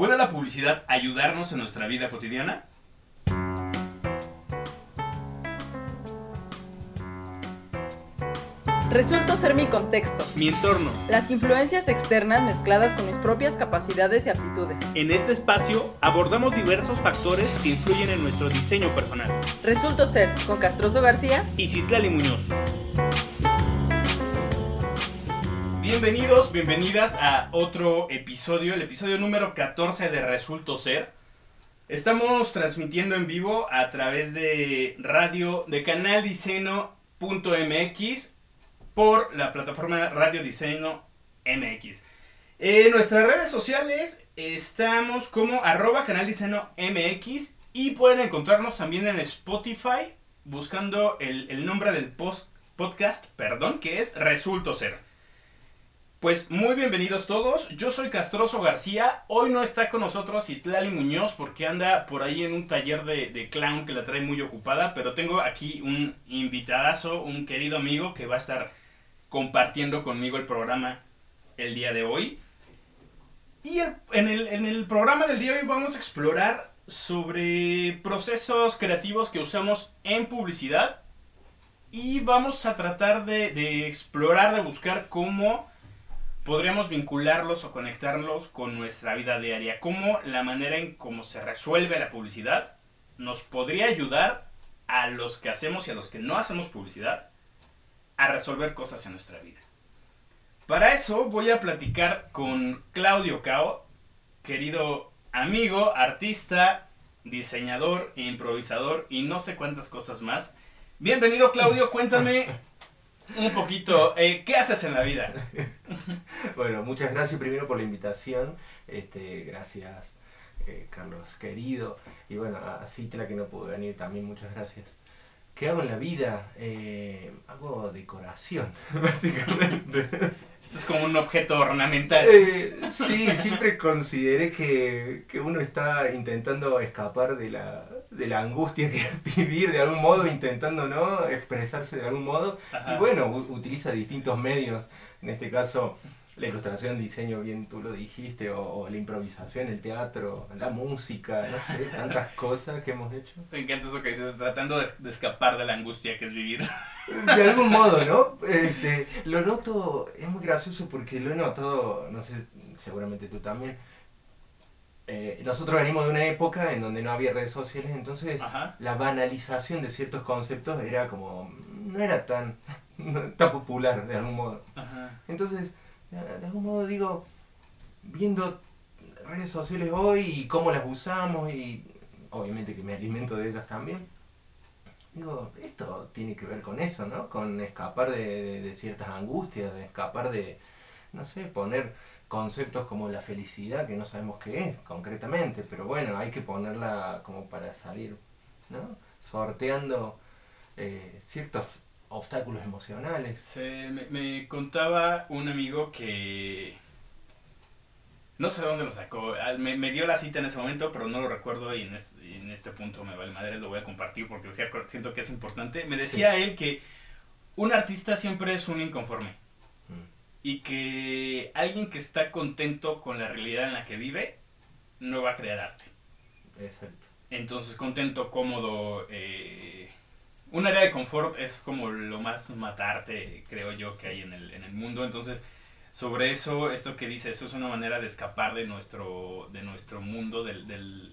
¿Puede la publicidad ayudarnos en nuestra vida cotidiana? Resulto ser mi contexto, Mi entorno. las influencias externas mezcladas con mis propias capacidades y aptitudes. En este espacio abordamos diversos factores que influyen en nuestro diseño personal. Resulto ser con Castroso García. Y Citlali Muñoz. Bienvenidos, bienvenidas a otro episodio, el episodio número 14 de Resulto Ser. Estamos transmitiendo en vivo a través de radio de canal por la plataforma Radio Diseño MX. En nuestras redes sociales estamos como arroba canal diseño MX y pueden encontrarnos también en Spotify buscando el, nombre del podcast, perdón, que es Resulto Ser. Pues muy bienvenidos todos, yo soy Castroso García, hoy no está con nosotros Itlali Muñoz porque anda por ahí en un taller de, clown que la trae muy ocupada, pero tengo aquí un invitadazo, un querido amigo que va a estar compartiendo conmigo el programa el día de hoy. Y en, el, en el programa del día de hoy vamos a explorar sobre procesos creativos que usamos en publicidad y vamos a tratar de, de explorar, de buscar cómo podríamos vincularlos o conectarlos con nuestra vida diaria, cómo la manera en cómo se resuelve la publicidad nos podría ayudar a los que hacemos y a los que no hacemos publicidad a resolver cosas en nuestra vida. Para eso voy a platicar con Claudio Cao, querido amigo, artista, diseñador, improvisador y no sé cuántas cosas más. Bienvenido Claudio, cuéntame un poquito, eh, ¿qué haces en la vida? Bueno, muchas gracias primero por la invitación. Este, gracias, eh, Carlos querido. Y bueno, a Citla que no pudo venir también, muchas gracias. ¿Qué hago en la vida? Eh, hago decoración, básicamente. Esto es como un objeto ornamental. Eh, sí, siempre consideré que, que uno está intentando escapar de la, de la angustia que es vivir de algún modo, intentando ¿no? expresarse de algún modo. Ajá. Y bueno, utiliza distintos medios, en este caso la ilustración, diseño, bien tú lo dijiste, o, o la improvisación, el teatro, la música, no sé, tantas cosas que hemos hecho. Me encanta eso que dices, tratando de, de escapar de la angustia que es vivir. De algún modo, ¿no? Este, lo noto, es muy gracioso porque lo he notado, no sé, seguramente tú también. Eh, nosotros venimos de una época en donde no había redes sociales, entonces Ajá. la banalización de ciertos conceptos era como, no era tan, tan popular de algún modo. Ajá. Entonces, de algún modo digo, viendo redes sociales hoy y cómo las usamos y obviamente que me alimento de ellas también, digo, esto tiene que ver con eso, ¿no? Con escapar de, de- de ciertas angustias, de escapar de, no sé, poner conceptos como la felicidad, que no sabemos qué es concretamente, pero bueno, hay que ponerla como para salir, ¿no? Sorteando eh, ciertos obstáculos emocionales. Se, me, me contaba un amigo que... No sé dónde lo sacó. Me, me dio la cita en ese momento, pero no lo recuerdo y en, es- y en este punto me vale madre, lo voy a compartir porque siento que es importante. Me decía él que un artista siempre es un inconforme. Y que alguien que está contento con la realidad en la que vive no va a crear arte. Exacto. Entonces, contento, cómodo. eh, un área de confort es como lo más matarte, creo yo, que hay en el, en el mundo. Entonces, sobre eso, esto que dice, eso es una manera de escapar de nuestro, de nuestro mundo, del, del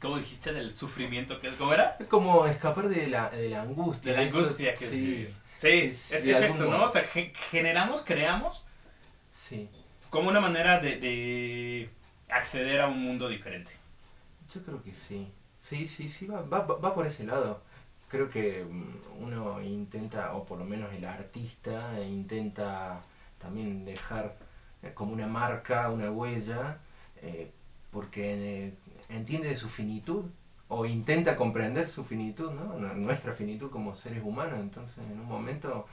¿cómo dijiste? Del sufrimiento, que es, ¿cómo era? Es como escapar de la, de la angustia. De la eso- angustia que sí, sí. Sí, sí, es, es esto, ¿no? O sea, ge- generamos, creamos sí. como una manera de, de acceder a un mundo diferente. Yo creo que sí. Sí, sí, sí, va, va, va por ese lado. Creo que mm, uno intenta, o por lo menos el artista, intenta también dejar eh, como una marca, una huella, eh, porque eh, entiende de su finitud, o intenta comprender su finitud, ¿no? Nu- Nuestra finitud como seres humanos. Entonces, en un momento,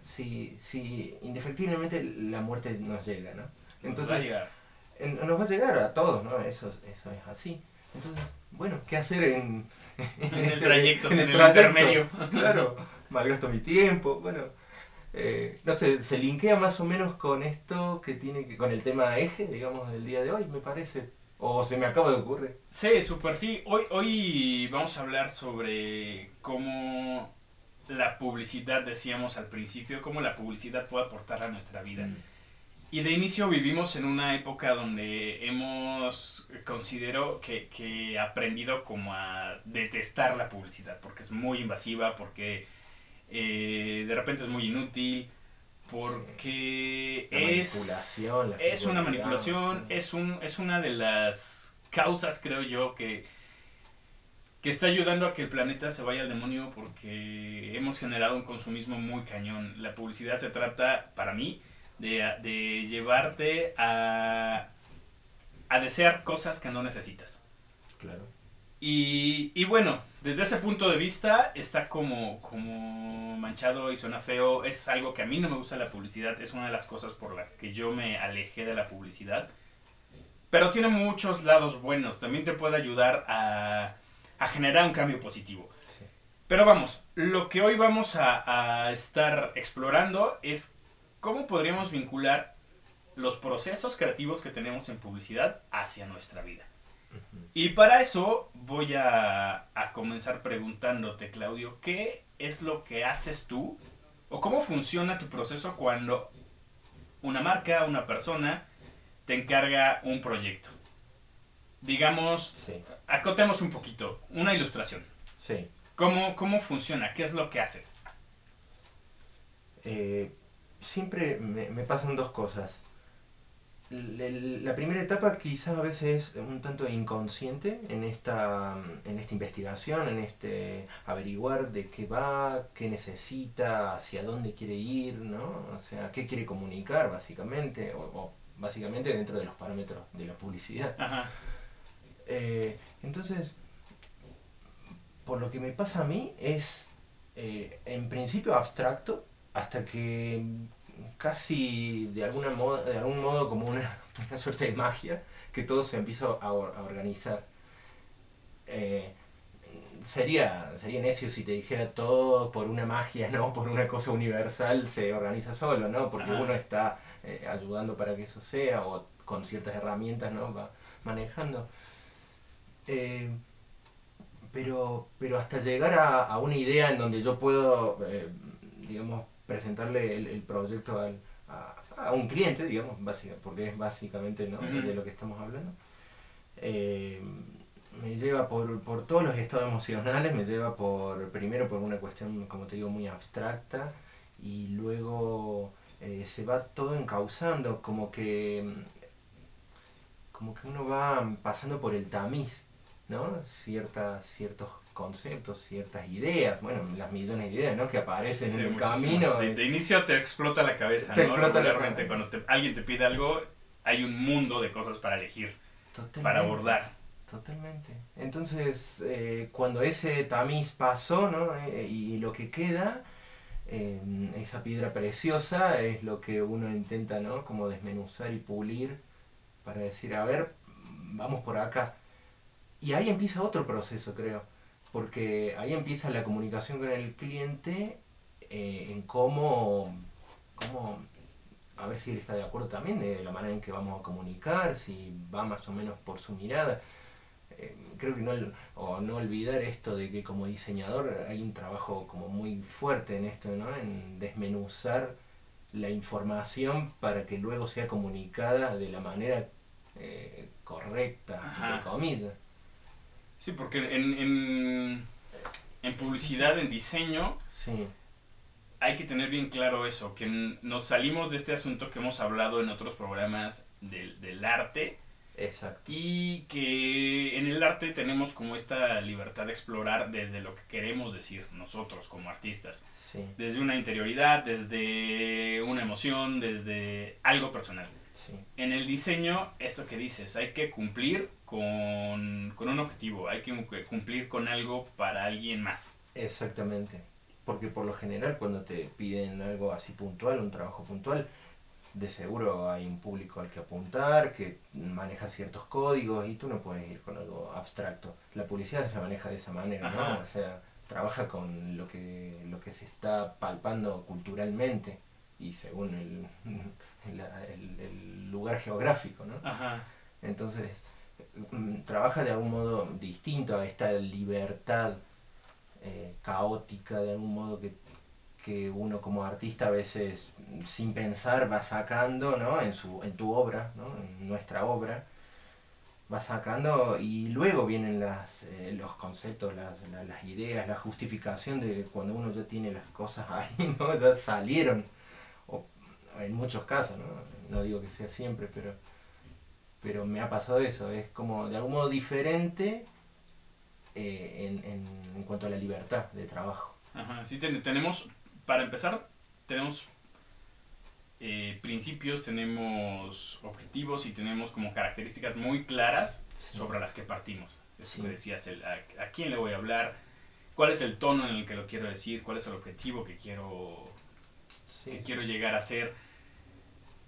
sí, sí, indefectiblemente la muerte nos llega, ¿no? Nos va a Entonces, llegar. en- nos va a llegar a todos, ¿no? Eso, es- eso es así. Entonces, bueno, ¿qué hacer en, En el trayecto, en el trayecto? intermedio. Claro, malgasto mi tiempo, bueno. Eh, no sé, se linkea más o menos con esto que tiene que, con el tema eje, digamos, del día de hoy, me parece. O se me acaba de ocurrir. Sí, súper sí. Hoy, hoy vamos a hablar sobre cómo la publicidad, decíamos al principio, cómo la publicidad puede aportar a nuestra vida. Mm. Y de inicio vivimos en una época donde hemos, considero que, que aprendido como a detestar la publicidad, porque es muy invasiva, porque eh, de repente es muy inútil, porque La es, manipulación, la es una manipulación, es, un, es una de las causas, creo yo, que, que está ayudando a que el planeta se vaya al demonio porque hemos generado un consumismo muy cañón. La publicidad se trata, para mí, de, de llevarte a, a desear cosas que no necesitas. Claro. Y, y bueno, desde ese punto de vista está como, como manchado y suena feo. Es algo que a mí no me gusta la publicidad. Es una de las cosas por las que yo me alejé de la publicidad. Pero tiene muchos lados buenos. También te puede ayudar a, a generar un cambio positivo. Sí. Pero vamos, lo que hoy vamos a, a estar explorando es cómo podríamos vincular los procesos creativos que tenemos en publicidad hacia nuestra vida. Y para eso voy a, a comenzar preguntándote, Claudio, ¿qué es lo que haces tú o cómo funciona tu proceso cuando una marca, una persona te encarga un proyecto? Digamos, Sí, acotemos un poquito, una ilustración. sí. ¿Cómo, cómo funciona? ¿Qué es lo que haces? Eh, siempre me, me pasan dos cosas. La primera etapa quizás a veces es un tanto inconsciente en esta, en esta investigación, en este averiguar de qué va, qué necesita, hacia dónde quiere ir, ¿no? O sea, qué quiere comunicar básicamente, o, o básicamente dentro de los parámetros de la publicidad. Ajá. Eh, entonces, por lo que me pasa a mí es, eh, en principio, abstracto, hasta que casi de, alguna modo, de algún modo como una, una suerte de magia, que todo se empieza a, or- a organizar. Eh, sería, sería necio si te dijera todo por una magia, ¿no? Por una cosa universal se organiza solo, ¿no? Porque Ajá. uno está eh, ayudando para que eso sea o con ciertas herramientas, ¿no? Va manejando. Eh, pero, pero hasta llegar a, a una idea en donde yo puedo, digamos, presentarle el, el proyecto al- a, a un cliente, digamos, básica, porque es básicamente ¿no? De lo que estamos hablando, eh, me lleva por, por todos los estados emocionales, me lleva por, primero por una cuestión, como te digo, muy abstracta, y luego eh, se va todo encauzando, como que como que uno va pasando por el tamiz, ¿no? Ciertas, ciertos conceptos, ciertas ideas, bueno, las millones de ideas, ¿no? Que aparecen Sí, en el camino. De, de inicio te explota la cabeza, Te ¿no? explota la cabeza. cuando te- alguien te pide algo, hay un mundo de cosas para elegir, Totalmente, para abordar. Totalmente. Entonces, eh, cuando ese tamiz pasó, ¿no? Eh, y lo que queda, eh, esa piedra preciosa, es lo que uno intenta, ¿no? Como desmenuzar y pulir para decir, a ver, vamos por acá. Y ahí empieza otro proceso, creo. Porque ahí empieza la comunicación con el cliente eh, en cómo, cómo, a ver si él está de acuerdo también de la manera en que vamos a comunicar, si va más o menos por su mirada. Eh, creo que no, o no olvidar esto de que como diseñador hay un trabajo como muy fuerte en esto, ¿no? En desmenuzar la información para que luego sea comunicada de la manera eh, correcta, Ajá. entre comillas. Sí, porque en, en, en publicidad, en diseño, Sí, hay que tener bien claro eso, que nos salimos de este asunto que hemos hablado en otros programas del, del arte exacto. y que en el arte tenemos como esta libertad de explorar desde lo que queremos decir nosotros como artistas, Sí, desde una interioridad, desde una emoción, desde algo personal. Sí, En el diseño, esto que dices, hay que cumplir con, con un objetivo, hay que cumplir con algo para alguien más. exactamente. Porque por lo general cuando te piden algo así puntual, un trabajo puntual, de seguro hay un público al que apuntar, que maneja ciertos códigos y tú no puedes ir con algo abstracto. La publicidad se maneja de esa manera, Ajá. ¿no? O sea, trabaja con lo que, lo que se está palpando culturalmente y según el, la- el- el lugar geográfico, ¿no? Ajá. Entonces, mm, trabaja de algún modo distinto a esta libertad eh, caótica, de algún modo que, que uno como artista a veces mm, sin pensar va sacando ¿no? en, su, en tu obra, ¿no? en nuestra obra, va sacando y luego vienen las, eh, los conceptos, las, la- las ideas, la justificación de cuando uno ya tiene las cosas ahí, ¿no? ya salieron, en muchos casos, ¿no? no digo que sea siempre, pero pero me ha pasado eso, es como de algún modo diferente eh, en, en, en cuanto a la libertad de trabajo. Ajá, sí, ten- tenemos, para empezar, tenemos eh, principios, tenemos objetivos y tenemos como características muy claras Sí. sobre las que partimos. Eso Sí. que decías, el, a, a quién le voy a hablar, cuál es el tono en el que lo quiero decir, cuál es el objetivo que quiero, Sí, que sí. quiero llegar a ser,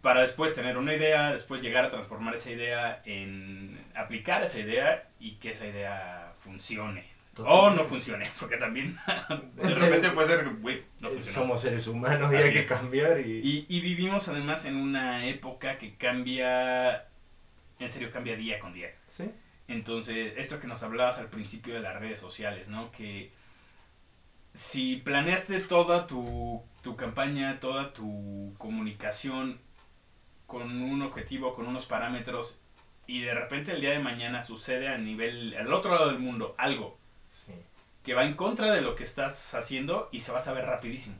para después tener una idea, después llegar a transformar esa idea en aplicar esa idea y que esa idea funcione. O Totalmente. no funcione, porque también de repente puede ser, güey, no Eh, funcionó. Somos seres humanos y Así hay que es. cambiar y... Y, y vivimos además en una época que cambia, en serio cambia día con día. ¿Sí? Entonces, esto que nos hablabas al principio de las redes sociales, ¿no? Que si planeaste toda tu, tu campaña, toda tu comunicación con un objetivo, con unos parámetros, y de repente el día de mañana sucede a nivel, al otro lado del mundo, algo Sí. que va en contra de lo que estás haciendo y se va a saber rapidísimo.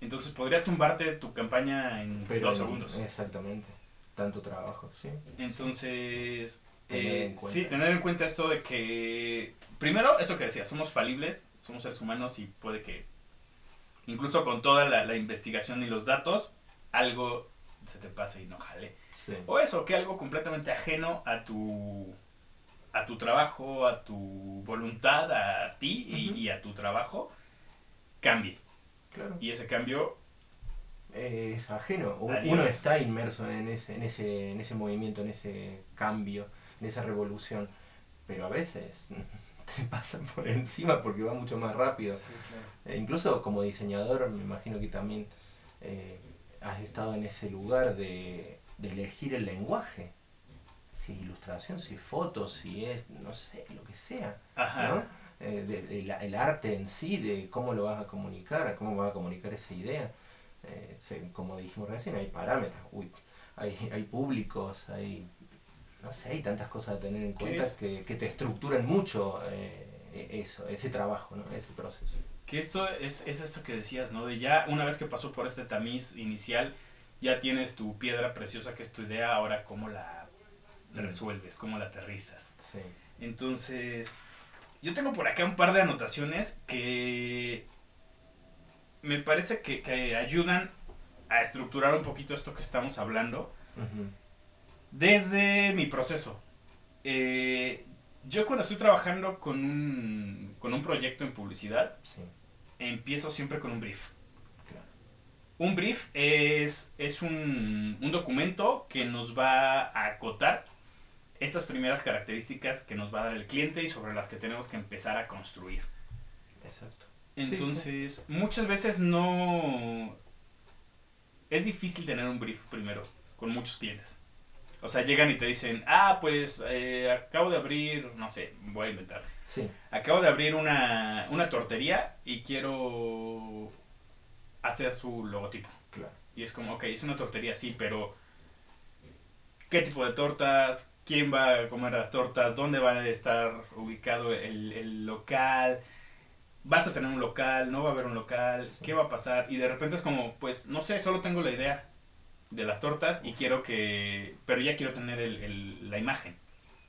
Entonces podría tumbarte tu campaña en Pero dos segundos. Exactamente. Tanto trabajo, sí. Entonces, Tener eh, en cuenta sí, eso. tener en cuenta esto de que, primero, eso que decía, somos falibles, somos seres humanos y puede que, incluso con toda la, la investigación y los datos, algo se te pase y no jale. Sí. O eso, que algo completamente ajeno a tu, a tu trabajo, a tu voluntad, a ti y, a tu trabajo, cambie. Claro. Y ese cambio, es ajeno. Adiós. Uno está inmerso en ese, en, ese, en ese movimiento, en ese cambio, en esa revolución. Pero a veces te pasan por encima porque va mucho más rápido. Eh, incluso como diseñador, me imagino que también eh, has estado en ese lugar de, de elegir el lenguaje. Si es ilustración, si es foto, si es, no sé, lo que sea. ajá, ¿no? Eh, de- de la- el arte en sí, de cómo lo vas a comunicar, cómo vas a comunicar esa idea. Se- como dijimos recién, hay parámetros, uy, hay, hay públicos, hay, no sé, hay tantas cosas a tener en ¿Qué cuenta es? que, que te estructuran mucho eh, eso, ese trabajo, ¿no? ese proceso. Que esto es, es esto que decías, ¿no? De ya una vez que pasó por este tamiz inicial, ya tienes tu piedra preciosa que es tu idea, ahora cómo la Mm. resuelves, cómo la aterrizas. Sí. Entonces, yo tengo por acá un par de anotaciones que me parece que, que ayudan a estructurar un poquito esto que estamos hablando Ujú. Desde mi proceso. Eh, yo cuando estoy trabajando con un, con un proyecto en publicidad, Sí, empiezo siempre con un brief. claro. Un brief es, es un, un documento que nos va a acotar estas primeras características que nos va a dar el cliente y sobre las que tenemos que empezar a construir. Exacto. Sí, Entonces, muchas veces no... Es difícil tener un brief primero con muchos clientes. O sea, llegan y te dicen, ah, pues eh, acabo de abrir, no sé, voy a inventar. Sí, Acabo de abrir una, una tortería y quiero hacer su logotipo. claro. Y es como, ok, es una tortería, sí, pero ¿qué tipo de tortas? ¿Quién va a comer las tortas? ¿Dónde va a estar ubicado el, el local? ¿Vas a tener un local? ¿No va a haber un local? Sí. ¿Qué va a pasar? Y de repente es como, pues, no sé, solo tengo la idea de las tortas y quiero que... Pero ya quiero tener el, el- la imagen.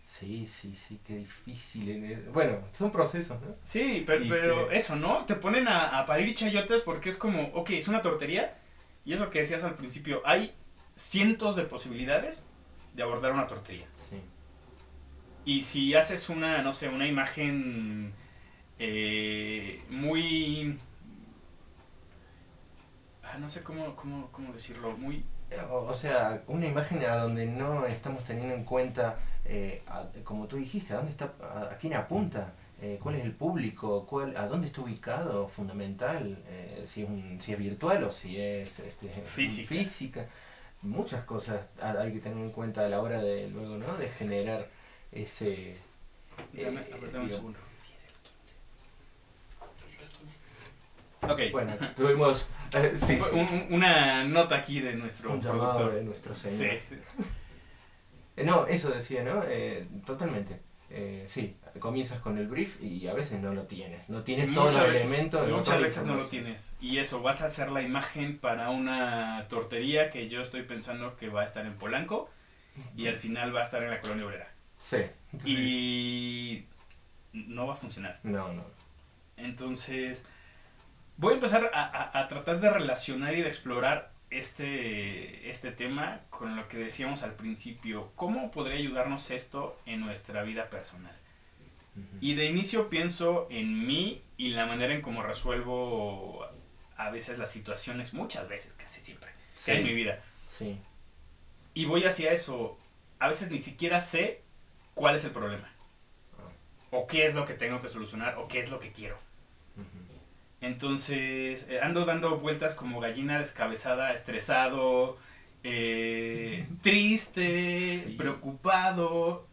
Sí, sí, sí, qué difícil. Bueno, son procesos, ¿no? Sí, pero, pero que- eso, ¿no? Te ponen a, a parir chayotes porque es como, ok, es una tortería. Y eso que decías al principio, hay cientos de posibilidades de abordar una tortería. Sí. Y si haces una, no sé, una imagen eh, muy... ah, no sé cómo, cómo, cómo decirlo, muy... O, sea, una imagen a donde no estamos teniendo en cuenta, eh, a- como tú dijiste, a dónde está, a, a quién apunta eh, cuál es el público, cuál, a dónde está ubicado, fundamental, eh, si, es un, si es virtual o si es este, Física. física. Muchas cosas ha- hay que tener en cuenta a la hora de luego, ¿no? De generar ese... Dame, digo, segundo. Ok. Bueno, tuvimos eh, sí, sí, Un- un- una nota aquí de nuestro un productor. de nuestro señor. Sí. Eh, no, eso decía, ¿no? Eh, totalmente. Eh, sí, comienzas con el brief y a veces no lo tienes. No tienes todos Muchas los veces, elementos. de muchas veces no lo tienes. Y eso, vas a hacer la imagen para una tortería que yo estoy pensando que va a estar en Polanco y al final va a estar en la colonia obrera. Sí. Y no va a funcionar. No, no. Entonces, voy a empezar a, a- a tratar de relacionar y de explorar este, este tema con lo que decíamos al principio. ¿Cómo podría ayudarnos esto en nuestra vida personal? Y de inicio pienso en mí y la manera en cómo resuelvo a veces las situaciones, muchas veces, casi siempre, en mi vida. Sí. Y voy hacia eso. A veces ni siquiera sé cuál es el problema. O qué es lo que tengo que solucionar, o qué es lo que quiero. Entonces, eh, ando dando vueltas como gallina descabezada, estresado, eh, triste, Sí. preocupado,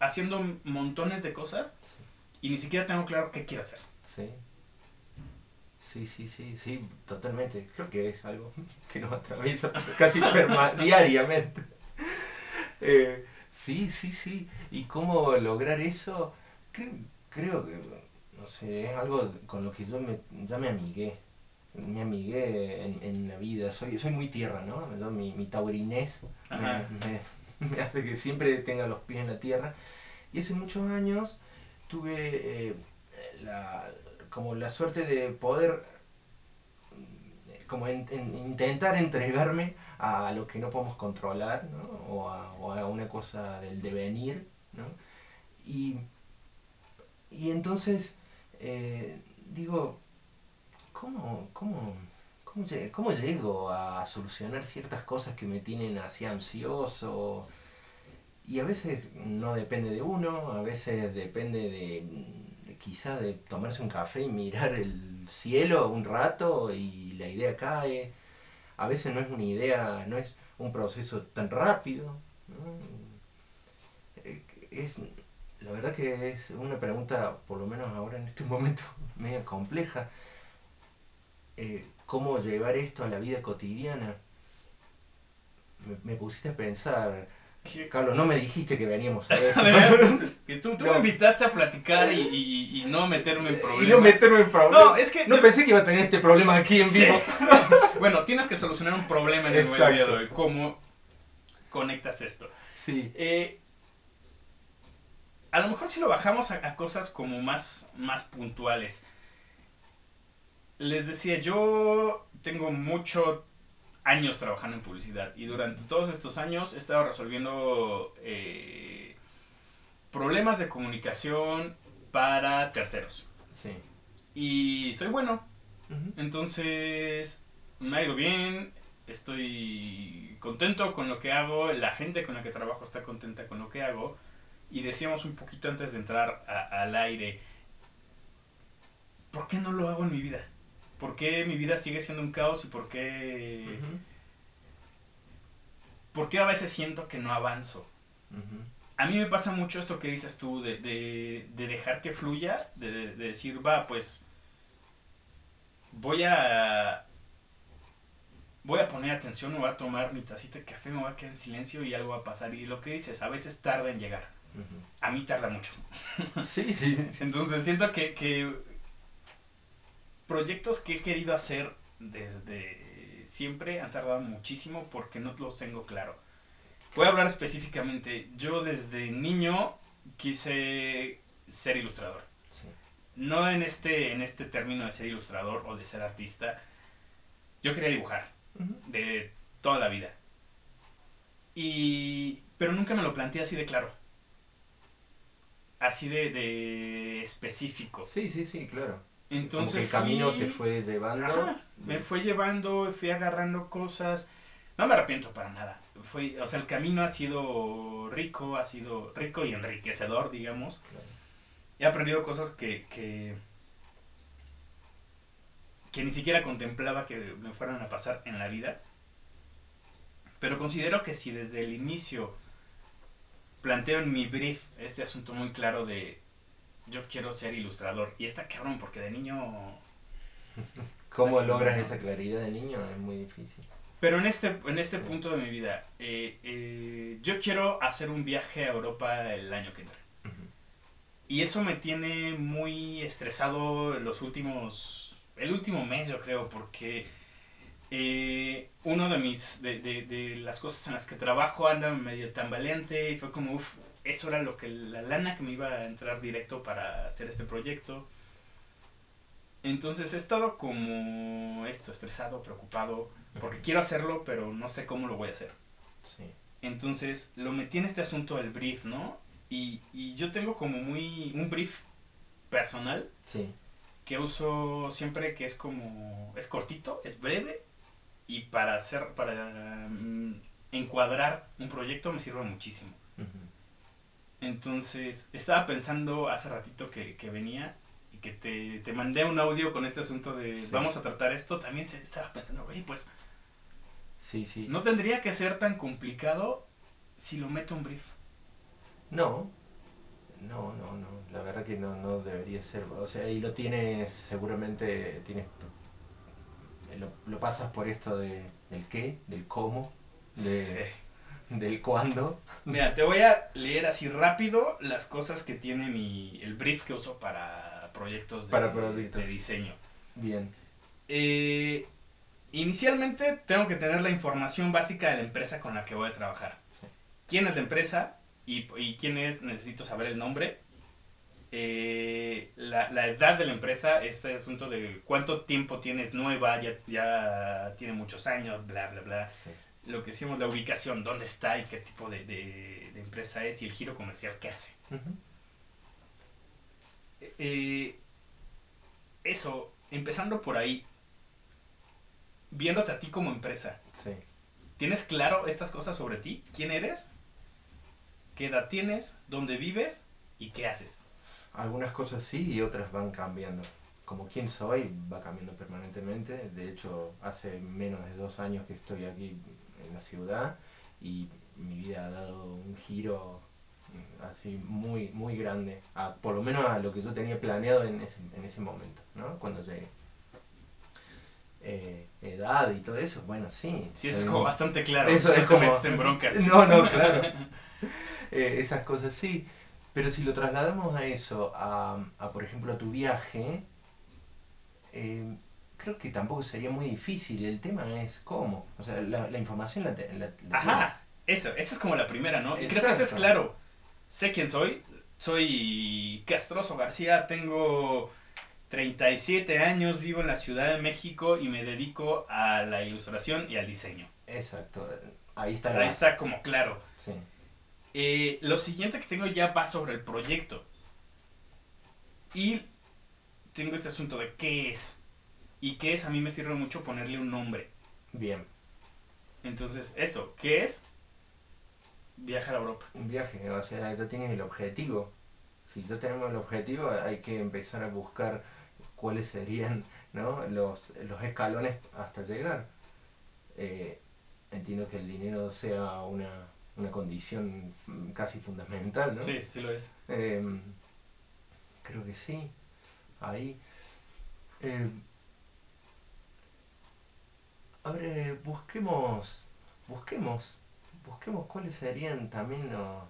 haciendo montones de cosas Sí. y ni siquiera tengo claro qué quiero hacer. Sí. Sí, sí, sí, sí, totalmente. Creo que es algo que nos atraviesa casi diariamente. Eh, sí, sí, sí. ¿Y cómo lograr eso? Creo, creo que, sé, es algo con lo que yo me, ya me amigué. Me amigué en, en la vida. Soy, soy muy tierra, ¿no? Yo, mi, mi taurinés me, me- me hace que siempre tenga los pies en la tierra. Y hace muchos años tuve eh, la, como la suerte de poder como en- en- intentar entregarme a lo que no podemos controlar ¿no? o, a, o a una cosa del devenir ¿no? y, y entonces eh, digo ¿cómo, cómo, cómo, lle- cómo llego a solucionar ciertas cosas que me tienen así ansioso y a veces no depende de uno, a veces depende de, de quizá de tomarse un café y mirar el cielo un rato y la idea cae. A veces no es una idea, no es un proceso tan rápido. Eh, Es, la verdad que es una pregunta, por lo menos ahora en este momento, media compleja. Eh, ¿Cómo llevar esto a la vida cotidiana? Me, me pusiste a pensar, ¿Qué- Carlos, no me dijiste que veníamos a esto. Tú tú No. me invitaste a platicar y, y- y no meterme en problemas. y no meterme en problemas. No, es que No yo- pensé que iba a tener este problema aquí en Sí. vivo. bueno, tienes que solucionar un problema en el día de hoy. ¿Cómo conectas esto? Sí. Eh, a lo mejor si lo bajamos a, a cosas como más, más puntuales. Les decía, yo tengo muchos años trabajando en publicidad y durante todos estos años he estado resolviendo eh, problemas de comunicación para terceros. Sí. Y soy bueno, entonces, me ha ido bien, estoy contento con lo que hago, la gente con la que trabajo está contenta con lo que hago. Y decíamos un poquito antes de entrar a- al aire, ¿por qué no lo hago en mi vida? ¿Por qué mi vida sigue siendo un caos y por qué, por qué a veces siento que no avanzo? A mí me pasa mucho esto que dices tú, de, de, de dejar que fluya, de decir, va, pues voy a voy a poner atención, me voy a tomar mi tacita de café, me voy a quedar en silencio y algo va a pasar. Y lo que dices, a veces tarda en llegar. A mí tarda mucho. Sí, sí, sí. Entonces siento que, que proyectos que he querido hacer desde siempre han tardado muchísimo porque no los tengo claro. Voy a hablar específicamente. Yo desde niño quise ser ilustrador. Sí. No en este, en este término de ser ilustrador o de ser artista. Yo quería dibujar de toda la vida. Y, pero nunca me lo planteé así de claro. Así de, de específico. Sí, sí, sí, claro. Entonces Como que el camino fui- te fue llevando. Ajá, me fue llevando, fui agarrando cosas. No me arrepiento para nada. Fue, o sea, el camino ha sido rico, ha sido rico y enriquecedor, digamos. Claro. he aprendido cosas que, que, que ni siquiera contemplaba que me fueran a pasar en la vida. Pero considero que si desde el inicio planteo en mi brief este asunto muy claro de yo quiero ser ilustrador, y está cabrón porque de niño... ¿Cómo logras esa claridad de niño? Es muy difícil. Pero en este, en este Sí. punto de mi vida, eh, eh, yo quiero hacer un viaje a Europa el año que entra. Y eso me tiene muy estresado los últimos. El último mes, yo creo, porque eh, uno de mis. De, de- de las cosas en las que trabajo anda medio tambaleante y fue como, uff, eso era lo que. La lana que me iba a entrar directo para hacer este proyecto. Entonces he estado como esto, estresado, preocupado, porque quiero hacerlo, pero no sé cómo lo voy a hacer. Sí. Entonces lo metí en este asunto del brief, ¿no? Y, y yo tengo como muy un brief personal Sí. que uso siempre que es como es cortito, es breve y para hacer para mm, encuadrar un proyecto me sirve muchísimo. Entonces estaba pensando hace ratito que, que venía y que te, te mandé un audio con este asunto de Sí. vamos a tratar esto. También se estaba pensando, güey, pues Sí, sí. no tendría que ser tan complicado si lo meto en brief. No, no, no, no. La verdad que no, no debería ser. O sea, ahí lo tienes, seguramente tienes. Lo, lo pasas por esto de, del qué, del cómo, de, Sí. del cuándo. Mira, te voy a leer así rápido las cosas que tiene mi, el brief que uso para proyectos de, Para proyectos. de diseño. Bien. Eh, inicialmente tengo que tener la información básica de la empresa con la que voy a trabajar. Sí. ¿Quién es la empresa? Y, y quién es, necesito saber el nombre. Eh, la, la edad de la empresa, este asunto de cuánto tiempo tienes nueva, ya, ya tiene muchos años, bla, bla, bla Sí. lo que decimos, la ubicación, dónde está y qué tipo de, de- de empresa es y el giro comercial que hace. Ujú. Eh, eso, empezando por ahí, viéndote a ti como empresa, Sí. ¿tienes claro estas cosas sobre ti? ¿Quién eres? ¿Qué edad tienes? ¿Dónde vives? ¿Y qué haces? Algunas cosas sí y otras van cambiando. Como quién soy va cambiando permanentemente. De hecho, hace menos de dos años que estoy aquí en la ciudad y mi vida ha dado un giro mm, así muy muy grande, a, por lo menos a lo que yo tenía planeado en ese, en ese momento, ¿no? Cuando llegué. Eh, edad y todo eso, bueno, sí. Sí, es como bastante claro. eso es como... en broncas. No, no, claro. Eh, esas cosas sí. Pero si lo trasladamos a eso, a, a, por ejemplo, a tu viaje, eh, creo que tampoco sería muy difícil. El tema es cómo. O sea, la, la información la, te- la- la Ajá, eso, esa es como la primera, ¿no? Y creo que eso es claro. Sé quién soy. Soy Castroso García, tengo 37 años, vivo en la Ciudad de México y me dedico a la ilustración y al diseño. tienes. Exacto. Ahí está la Ahí está como claro. Sí. Eh, lo siguiente que tengo ya va sobre el proyecto. Y tengo este asunto de qué es. Y qué es, a mí me sirve mucho ponerle un nombre. Bien. Entonces, eso, ¿qué es? Viajar a Europa. Un viaje, o sea, ya tienes el objetivo. Si ya tenemos el objetivo, hay que empezar a buscar cuáles serían ¿no? los, los escalones hasta llegar. Eh, entiendo que el dinero sea una, una condición casi fundamental, ¿no? Sí, sí lo es. Em, creo que sí. Ahí. em, a ver, eh, busquemos. Busquemos. Busquemos cuáles serían también los.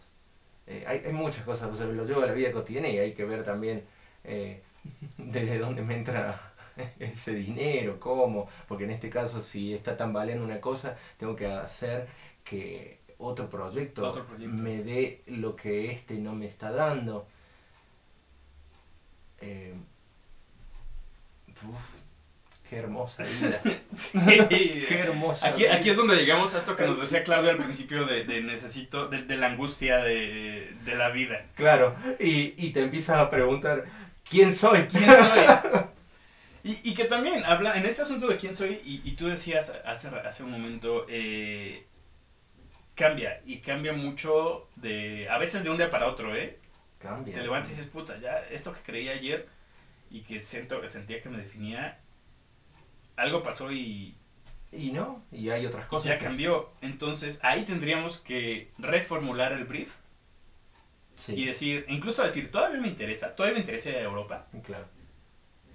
eh, hay, hay muchas cosas, o sea, lo llevo a la vida cotidiana y hay que ver también eh, desde dónde me entra ese dinero, cómo, porque en este caso si está tambaleando una cosa, tengo que hacer que otro proyecto, Otro proyecto. me dé lo que este no me está dando. Eh, uf, qué hermosa vida. Sí. qué hermosa Aquí, vida. aquí es donde llegamos a esto que nos decía Claudio al principio de, de necesito, de, de la angustia de, de la vida. Claro, y, y te empiezas a preguntar, ¿quién soy? ¿Quién soy? Y, y que también habla en este asunto de quién soy, y, y tú decías hace, hace un momento, eh, cambia, y cambia mucho de, a veces de un día para otro, ¿eh? Cambia. te levantas y dices, puta, ya esto que creí ayer y que siento, que sentía que me definía, algo pasó y, Y no, y hay otras cosas. ya cambió. Entonces ahí tendríamos que reformular el brief Sí, y decir, incluso decir, todavía me interesa, todavía me interesa Europa. claro.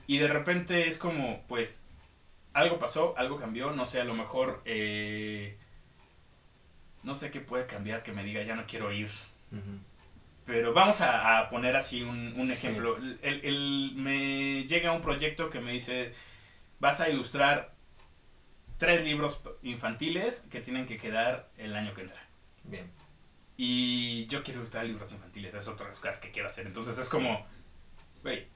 Y de repente es como, pues, algo pasó, algo cambió, no sé, a lo mejor, eh, no sé qué puede cambiar que me diga, ya no quiero ir. Pero vamos a, a poner así un, un Sí. ejemplo. El, el- me llega un proyecto que me dice, vas a ilustrar tres libros infantiles que tienen que quedar el año que entra. Bien. Y yo quiero ilustrar libros infantiles, es otra de las cosas que quiero hacer. Entonces es como, güey,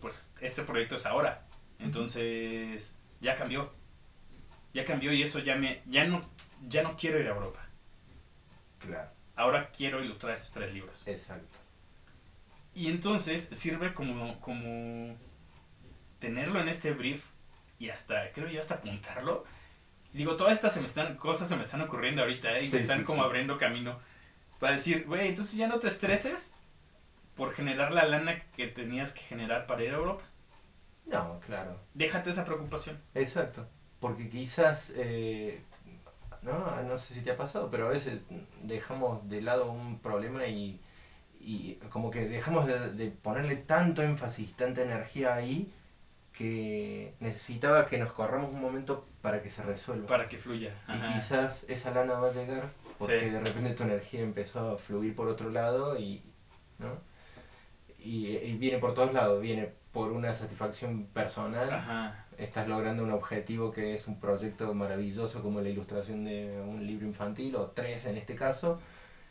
pues este proyecto es ahora. Entonces ya cambió. Ya cambió y eso ya me, ya no, ya no quiero ir a Europa. Claro. Ahora quiero ilustrar estos tres libros. Exacto. Y entonces sirve como, como tenerlo en este brief y hasta, creo yo, hasta apuntarlo. Digo, todas estas se me están, cosas se me están ocurriendo ahorita ¿eh? y Sí, me están sí, como sí. abriendo camino para decir, güey, entonces ya no te estreses por generar la lana que tenías que generar para ir a Europa. No, claro. Déjate esa preocupación. Exacto. Porque quizás, eh, no, no sé si te ha pasado, pero a veces dejamos de lado un problema y, y como que dejamos de, de ponerle tanto énfasis, tanta energía ahí, que necesitaba que nos corramos un momento para que se resuelva. Para que fluya. Y quizás esa lana va a llegar porque Sí. de repente tu energía empezó a fluir por otro lado y, ¿no? y, y viene por todos lados, viene por una satisfacción personal, Ajá. Estás logrando un objetivo que es un proyecto maravilloso como la ilustración de un libro infantil o tres en este caso,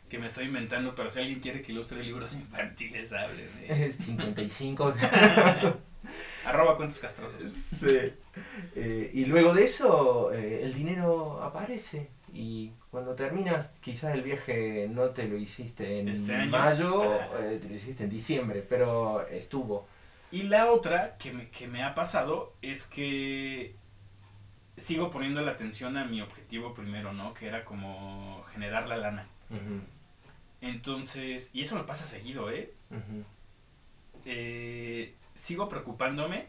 Que me estoy inventando, pero si alguien quiere que ilustre libros infantiles, hable. ¿sí? es 55. Arroba cuentos castrosos. Sí. Eh, y luego de eso, eh, el dinero aparece. Y cuando terminas, quizás el viaje no te lo hiciste en Este mayo, eh, te lo hiciste en diciembre, pero estuvo. Y la otra que me, que me ha pasado es que sigo poniendo la atención a mi objetivo primero, ¿no? Que era como generar la lana. Entonces, y eso me pasa seguido, ¿eh? Eh, sigo preocupándome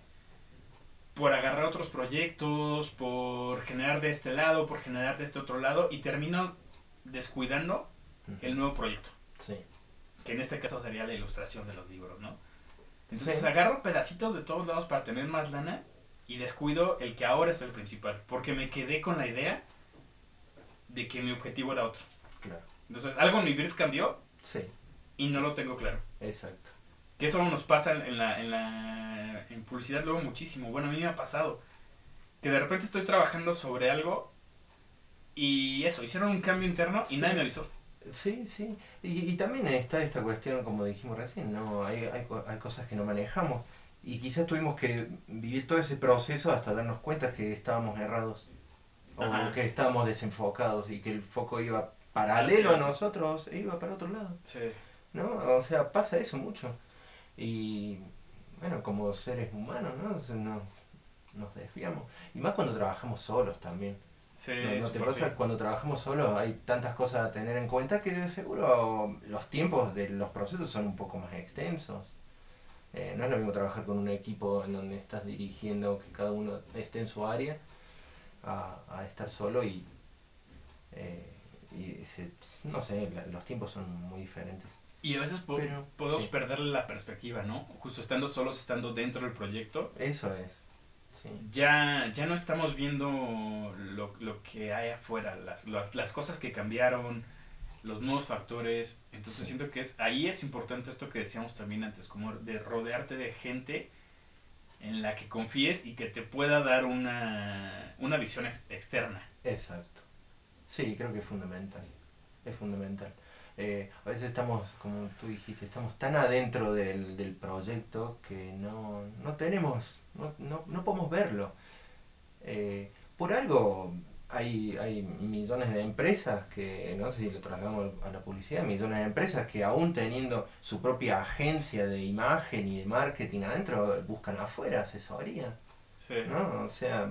por agarrar otros proyectos, por generar de este lado, por generar de este otro lado, y termino descuidando el nuevo proyecto, Sí. que en este caso sería la ilustración de los libros, ¿no? Entonces Sí. agarro pedacitos de todos lados para tener más lana y descuido el que ahora es el principal, porque me quedé con la idea de que mi objetivo era otro. Claro. Entonces algo en mi brief cambió Sí, y no lo tengo claro. exacto. Que eso nos pasa en la, en la en publicidad luego muchísimo. Bueno, a mí me ha pasado que de repente estoy trabajando sobre algo y eso, hicieron un cambio interno y Sí. nadie me avisó. Sí, sí. Y, y también está esta cuestión, como dijimos recién, ¿no? Hay, hay, hay cosas que no manejamos. Y quizás tuvimos que vivir todo ese proceso hasta darnos cuenta que estábamos errados. O que estábamos desenfocados y que el foco iba paralelo a nosotros e iba para otro lado. Sí. ¿No? O sea, pasa eso mucho. Y bueno, como seres humanos, ¿no? O sea, no- nos desviamos. Y más cuando trabajamos solos también. Sí, ¿No, te pasa? sí. Cuando trabajamos solos hay tantas cosas a tener en cuenta que de seguro los tiempos de los procesos son un poco más extensos. Eh, no es lo mismo trabajar con un equipo en donde estás dirigiendo, que cada uno esté en su área, a, a estar solo y, eh, y se- no sé, la- los tiempos son muy diferentes. Y a veces po- Pero, podemos sí. perderle la perspectiva, ¿no? Justo estando solos, estando dentro del proyecto, Eso es. Sí. ya, ya no estamos viendo lo, lo que hay afuera, las, las, las cosas que cambiaron, los nuevos factores. Entonces Sí. siento que es ahí es importante esto que decíamos también antes, como de rodearte de gente en la que confíes y que te pueda dar una, una visión ex- externa. Exacto. Sí, creo que es fundamental. Es fundamental. Eh, a veces estamos, como tú dijiste, estamos tan adentro del, del proyecto que no, no tenemos, no, no, no podemos verlo. Eh, por algo hay, hay millones de empresas que, no sé si lo trasladamos a la publicidad, millones de empresas que aún teniendo su propia agencia de imagen y de marketing adentro, buscan afuera asesoría. Sí. ¿no? O sea,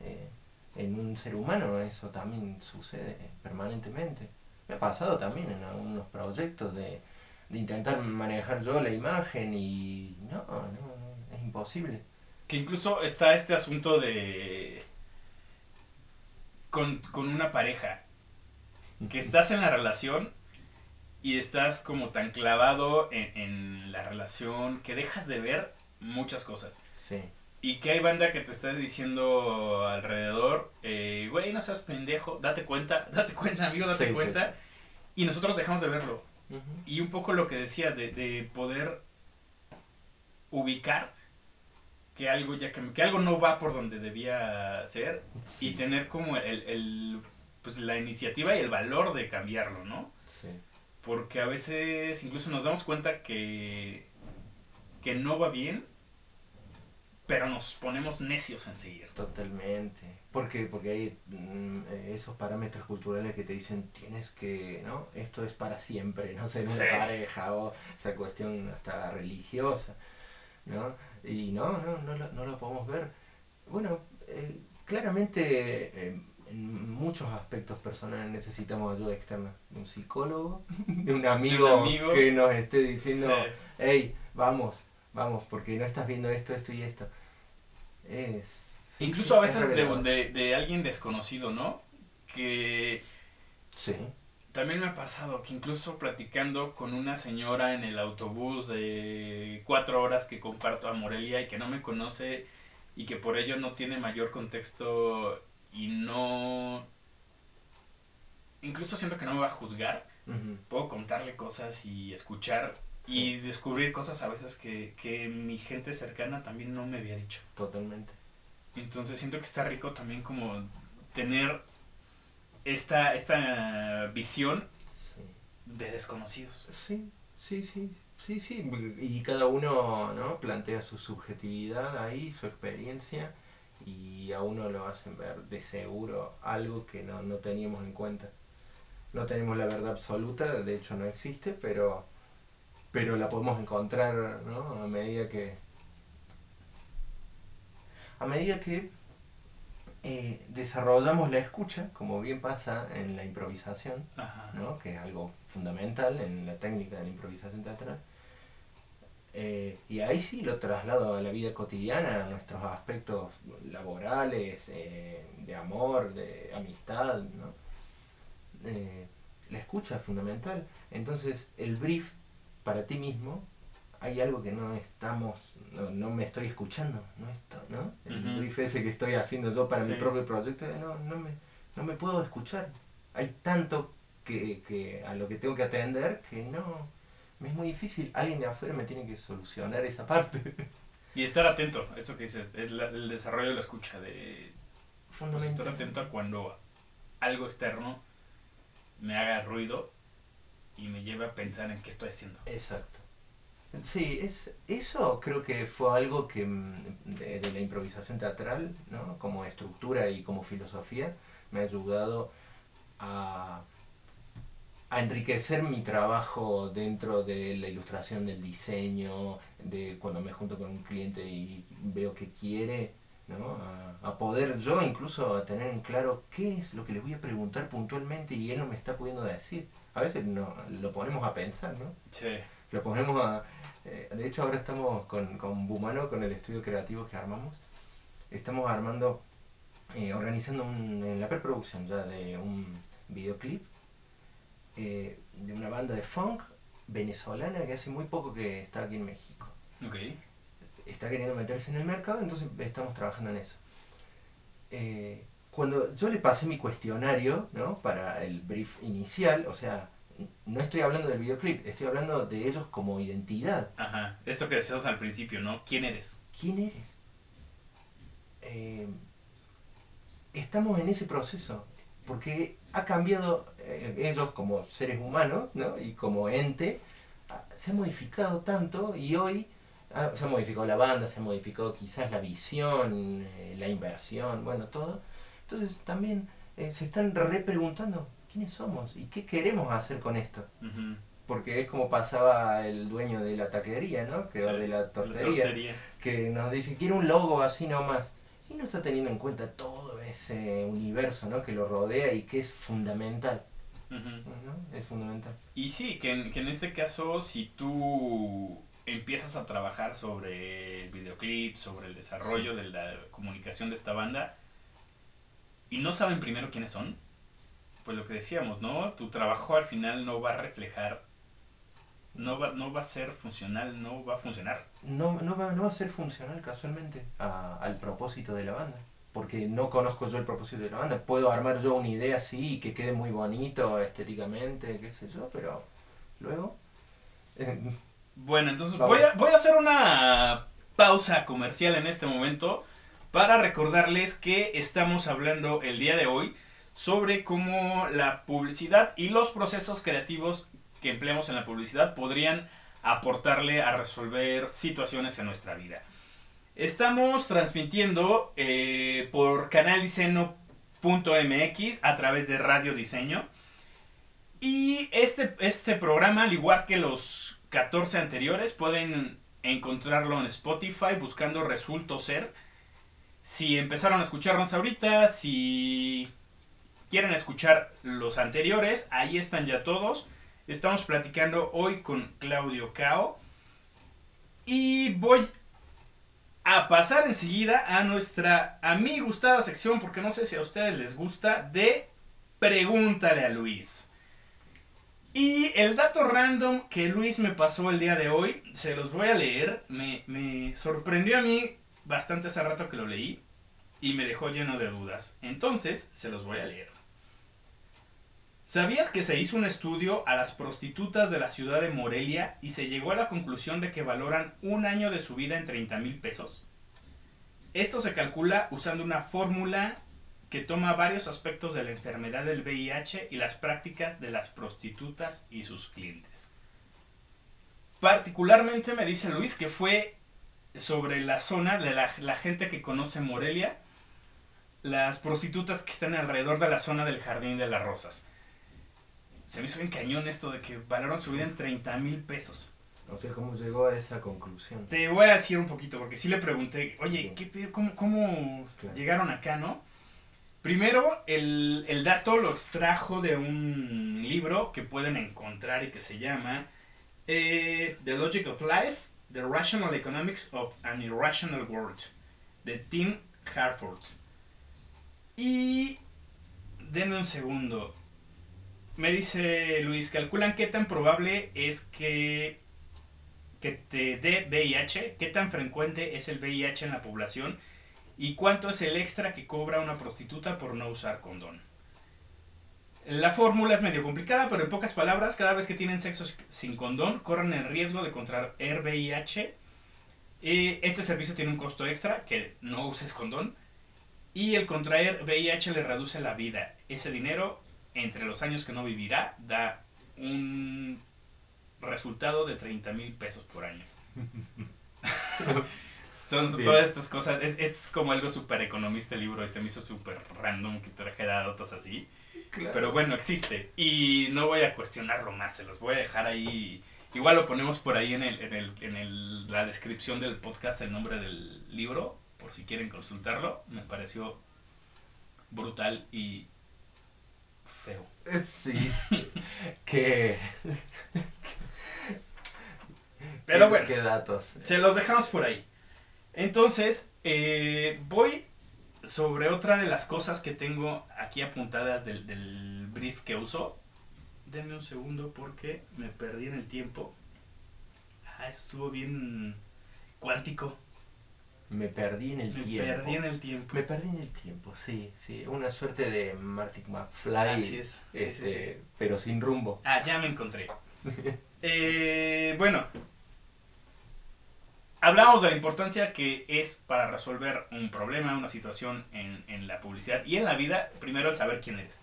eh, en un ser humano eso también sucede permanentemente. Me ha pasado también en algunos proyectos de, de intentar manejar yo la imagen y no, no, no, es imposible. Que incluso está este asunto de... Con, con una pareja. Que estás en la relación y estás como tan clavado en, en la relación que dejas de ver muchas cosas. Sí. Y que hay banda que te está diciendo alrededor, eh, güey, no seas pendejo, date cuenta, date cuenta, amigo, date Sí, sí, cuenta. Y nosotros dejamos de verlo. Y un poco lo que decías de, de poder ubicar que algo ya que, que algo no va por donde debía ser y tener como el, el, pues la iniciativa y el valor de cambiarlo, ¿no? Sí. Porque a veces incluso nos damos cuenta que, que no va bien, pero nos ponemos necios en seguir. Totalmente. ¿Por qué? Porque hay mm, eh, esos parámetros culturales que te dicen tienes que, ¿no? Esto es para siempre, no ser una Sí. pareja o esa cuestión hasta religiosa, ¿no? Y no, no, no lo, no lo podemos ver. Bueno, eh, claramente eh, en muchos aspectos personales necesitamos ayuda externa. De un psicólogo, de un amigo, amigo. que nos esté diciendo, Sí. hey, vamos, vamos, porque no estás viendo esto, esto y esto. Es... sí, Incluso sí, a es veces de, de, de alguien desconocido, ¿no? Que Sí. también me ha pasado que incluso platicando con una señora en el autobús de cuatro horas que comparto a Morelia y que no me conoce y que por ello no tiene mayor contexto y no... Incluso siento que no me va a juzgar. Puedo contarle cosas y escuchar y descubrir cosas a veces que, que mi gente cercana también no me había dicho. Totalmente. Entonces siento que está rico también como tener esta, esta visión Sí. de desconocidos. Sí, sí, sí, sí, sí. Y cada uno ¿no? plantea su subjetividad ahí, su experiencia, y a uno lo hacen ver de seguro algo que no, no teníamos en cuenta. No tenemos la verdad absoluta, de hecho no existe, pero, pero la podemos encontrar ¿no? a medida que... A medida que eh, desarrollamos la escucha, como bien pasa en la improvisación. ¿no? que es algo fundamental en la técnica de la improvisación teatral. Eh, y ahí sí lo traslado a la vida cotidiana, a nuestros aspectos laborales, eh, de amor, de amistad. ¿no? Eh, la escucha es fundamental. Entonces, el brief para ti mismo, hay algo que no estamos, no, no me estoy escuchando, no esto, ¿no? El ese que estoy haciendo yo para mi propio proyecto, no, no, me, no me puedo escuchar. Hay tanto que, que a lo que tengo que atender que no, me es muy difícil. Alguien de afuera me tiene que solucionar esa parte. Y estar atento, eso que dices, es la- el desarrollo de la escucha, de pues, estar atento a cuando algo externo me haga ruido y me lleve a pensar en qué estoy haciendo. Exacto. Sí, es, eso creo que fue algo que mm, de, de la improvisación teatral, ¿no? como estructura y como filosofía, me ha ayudado a, a enriquecer mi trabajo dentro de la ilustración del diseño, de cuando me junto con un cliente y veo que quiere, ¿no? a, a poder yo incluso a tener en claro qué es lo que le voy a preguntar puntualmente y él no me está pudiendo decir. A veces no, lo ponemos a pensar, ¿no? Sí. Lo ponemos a... eh, de hecho ahora estamos con, con Bumano, con el estudio creativo que armamos. Estamos armando, eh, organizando un- en la preproducción ya de un videoclip eh, de una banda de funk venezolana que hace muy poco que está aquí en México. Ok. Está queriendo meterse en el mercado, entonces estamos trabajando en eso. Eh, cuando yo le pasé mi cuestionario ¿no? para el brief inicial, o sea, no estoy hablando del videoclip, estoy hablando de ellos como identidad. Ajá. Esto que decías al principio, ¿no? ¿Quién eres? ¿Quién eres? Eh, estamos en ese proceso, porque ha cambiado eh, ellos como seres humanos ¿no? y como ente, ah, se ha modificado tanto y hoy ah, se ha modificado la banda, se ha modificado quizás la visión, eh, la inversión, bueno, todo. Entonces también eh, se están repreguntando quiénes somos y qué queremos hacer con esto. Ujú. Porque es como pasaba el dueño de la taquería, ¿no? Que Sí, de la tortería tortería. que nos dice, quiero un logo así nomás. Y no está teniendo en cuenta todo ese universo ¿no? que lo rodea y que es fundamental. Ujú. ¿no? Es fundamental. Y sí, que en, que en este caso, si tú empiezas a trabajar sobre el videoclip, sobre el desarrollo de la comunicación de esta banda, y no saben primero quiénes son, pues lo que decíamos, ¿no? Tu trabajo al final no va a reflejar, no va, no va a ser funcional, no va a funcionar. No, no, va, no va a ser funcional casualmente a- al propósito de la banda. Porque no conozco yo el propósito de la banda. Puedo armar yo una idea así y que quede muy bonito estéticamente, qué sé yo, pero luego... eh, Bueno, entonces voy a, voy a hacer una pausa comercial en este momento para recordarles que estamos hablando el día de hoy sobre cómo la publicidad y los procesos creativos que empleamos en la publicidad podrían aportarle a resolver situaciones en nuestra vida. Estamos transmitiendo eh, por canaliceno.mx a través de Radio Diseño. Y este, este programa, al igual que los 14 anteriores, pueden encontrarlo en Spotify buscando Resulto Ser. Si empezaron a escucharnos ahorita, si quieren escuchar los anteriores, ahí están ya todos. Estamos platicando hoy con Claudio Cao. Y voy a pasar enseguida a nuestra a mí gustada sección, porque no sé si a ustedes les gusta, de Pregúntale a Luis. Y el dato random que Luis me pasó el día de hoy, se los voy a leer. Me, me sorprendió a mí bastante hace rato que lo leí y me dejó lleno de dudas. Entonces, se los voy a leer. ¿Sabías que se hizo un estudio a las prostitutas de la ciudad de Morelia y se llegó a la conclusión de que valoran un año de su vida en 30 mil pesos? Esto se calcula usando una fórmula que toma varios aspectos de la enfermedad del VIH y las prácticas de las prostitutas y sus clientes. Particularmente me dice Luis que fue sobre la zona de la, la gente que conoce Morelia, las prostitutas que están alrededor de la zona del Jardín de las Rosas. Se me hizo bien cañón esto de que valoran su vida en 30 mil pesos. no sé cómo llegó a esa conclusión. Te voy a decir un poquito, porque sí le pregunté, oye, ¿qué? ¿cómo, cómo Claro. llegaron acá, no? Primero, el, el dato lo extrajo de un libro que pueden encontrar y que se llama eh, The Logic of Life, The Rational Economics of an Irrational World, de Tim Harford. Y denme un segundo. Me dice Luis, calculan qué tan probable es que, que te dé VIH, qué tan frecuente es el VIH en la población y cuánto es el extra que cobra una prostituta por no usar condón. La fórmula es medio complicada, pero en pocas palabras, cada vez que tienen sexo sin condón, corren el riesgo de contraer VIH. Eh, Este servicio tiene un costo extra, que no uses condón. Y el contraer VIH le reduce la vida. Ese dinero, entre los años que no vivirá, da un resultado de 30 mil pesos por año. Bien. todas estas cosas. Es, es como algo súper economista el libro. Este me hizo súper random que trajera datos así. Claro. Pero bueno, existe. Y no voy a cuestionarlo más. Se los voy a dejar ahí. Igual lo ponemos por ahí en, el, en, el, en el- la descripción del podcast, el nombre del libro. Por si quieren consultarlo. Me pareció brutal y feo. Sí, que... Pero bueno. Qué datos. Se los dejamos por ahí. Entonces, eh, voy sobre otra de las cosas que tengo aquí apuntadas del, del brief que uso. Denme un segundo porque me perdí en el tiempo. Ah, estuvo bien cuántico. Me perdí en el Me tiempo. perdí en el tiempo. Me perdí en el tiempo, sí, sí. Una suerte de Marty McFly. Así es. Sí, sí, este, sí. Pero sin rumbo. Ah, ya me encontré. Eh, bueno, hablamos de la importancia que es para resolver un problema, una situación en, en la publicidad y en la vida, primero el saber quién eres.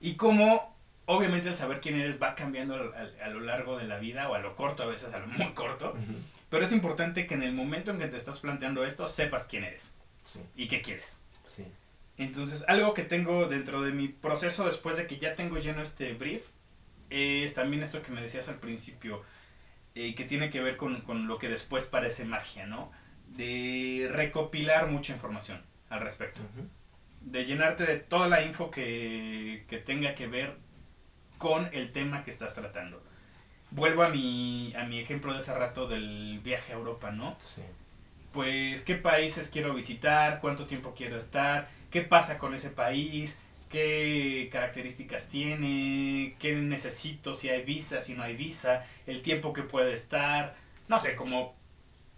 Y cómo, obviamente, el saber quién eres va cambiando al- al- a, lo largo de la vida o a lo corto, a veces a lo muy corto. Ujú, Pero es importante que en el momento en que te estás planteando esto, sepas quién eres Sí, y qué quieres. sí. Entonces, algo que tengo dentro de mi proceso después de que ya tengo lleno este brief es también esto que me decías al principio, eh, que tiene que ver con, con lo que después parece magia, ¿no? De recopilar mucha información al respecto. De llenarte de toda la info que, que tenga que ver con el tema que estás tratando. Vuelvo a mi, a mi ejemplo de hace rato del viaje a Europa, ¿no? Sí. Pues, ¿qué países quiero visitar? ¿Cuánto tiempo quiero estar? ¿Qué pasa con ese país? ¿Qué características tiene? ¿Qué necesito? Si hay visa, si no hay visa, el tiempo que puede estar. No sé, como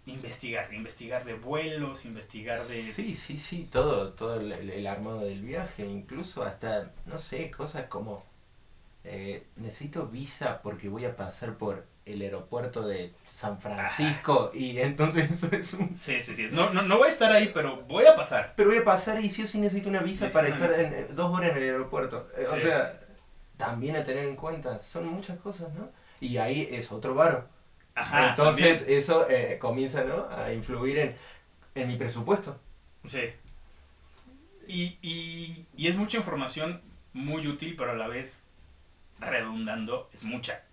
investigar, investigar de vuelos, investigar de... Sí, sí, sí, todo, todo el, armado del viaje, incluso hasta, no sé, cosas como, eh, necesito visa porque voy a pasar por el aeropuerto de San Francisco y entonces eso es un... Sí, sí, sí. No, no, no voy a estar ahí, pero voy a pasar. Pero voy a pasar y sí o sí necesito una visa Necesito para una estar visa. en- eh, dos horas en el aeropuerto. Eh, O sea, también a tener en cuenta, son muchas cosas, ¿no? Y ahí es otro varo. Ajá. entonces también. eso eh, comienza, ¿no? A influir en, en mi presupuesto. Sí. Y, y, y es mucha información muy útil, pero a la vez redundando, es mucha.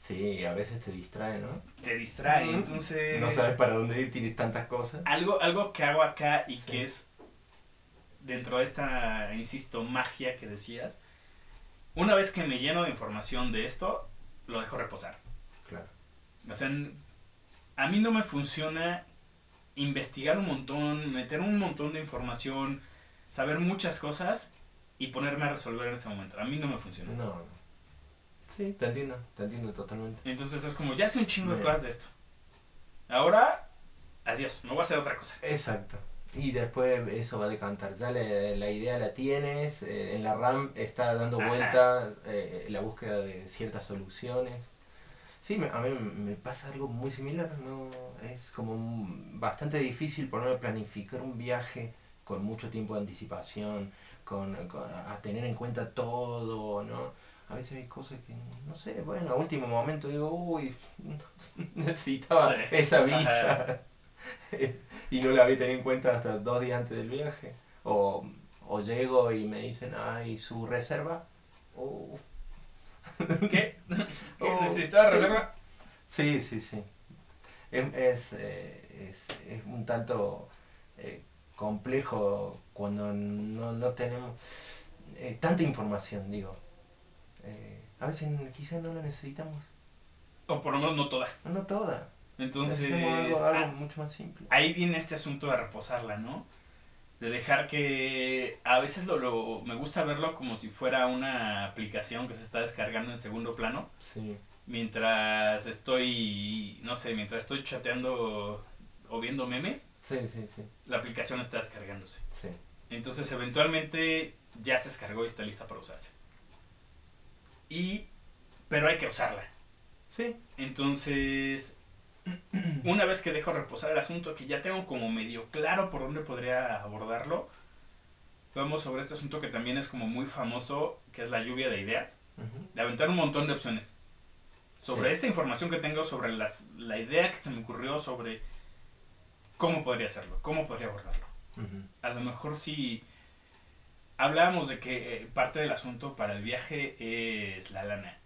Sí, a veces te distrae, ¿no? Te distrae, entonces... No sabes para dónde ir, tienes tantas cosas. Algo, algo que hago acá y Sí. que es dentro de esta, insisto, magia que decías, una vez que me lleno de información de esto, lo dejo reposar. Claro. O sea, a mí no me funciona investigar un montón, meter un montón de información, saber muchas cosas y ponerme a resolver en ese momento. A mí no me funciona. No, no. Sí, te entiendo, te entiendo totalmente. Entonces es como, ya sé un chingo de cosas de esto. Ahora, adiós, me voy a hacer otra cosa. Exacto. Y después eso va a decantar. Ya le- la idea la tienes, eh, en la RAM está dando Ajá. vuelta eh, la búsqueda de ciertas soluciones. Sí, me- a mí me pasa algo muy similar. ¿no? Es como un- bastante difícil ponerme a planificar un viaje con mucho tiempo de anticipación, con, con- a tener en cuenta todo, ¿no? A veces hay cosas que, no sé, bueno, a último momento digo, uy, necesitaba Sí. esa visa. y no la había tenido en cuenta hasta dos días antes del viaje. O, o llego y me dicen, ay, su reserva. Oh. ¿Qué? ¿Qué? Oh, ¿Necesitaba sí. reserva? Sí, sí, sí. Es, es, eh, es, es un tanto eh, complejo cuando no, no tenemos eh, tanta información, digo. A veces quizás no la necesitamos. O por lo menos no toda. No toda. Entonces, algo, algo ah, mucho más simple. ahí viene este asunto de reposarla, ¿no? De dejar que a veces lo, lo- me gusta verlo como si fuera una aplicación que se está descargando en segundo plano, Sí. mientras estoy, no sé, mientras estoy chateando o viendo memes, Sí, sí, sí. la aplicación está descargándose. sí. Entonces, eventualmente ya se descargó y está lista para usarse. Y, pero hay que usarla. Sí. Entonces, una vez que dejo reposar el asunto, que ya tengo como medio claro por dónde podría abordarlo, vamos sobre este asunto que también es como muy famoso, que es la lluvia de ideas, de aventar un montón de opciones. Sobre Sí. esta información que tengo, sobre las, la idea que se me ocurrió, sobre cómo podría hacerlo, cómo podría abordarlo. A lo mejor si hablábamos de que eh, parte del asunto para el viaje es la lana.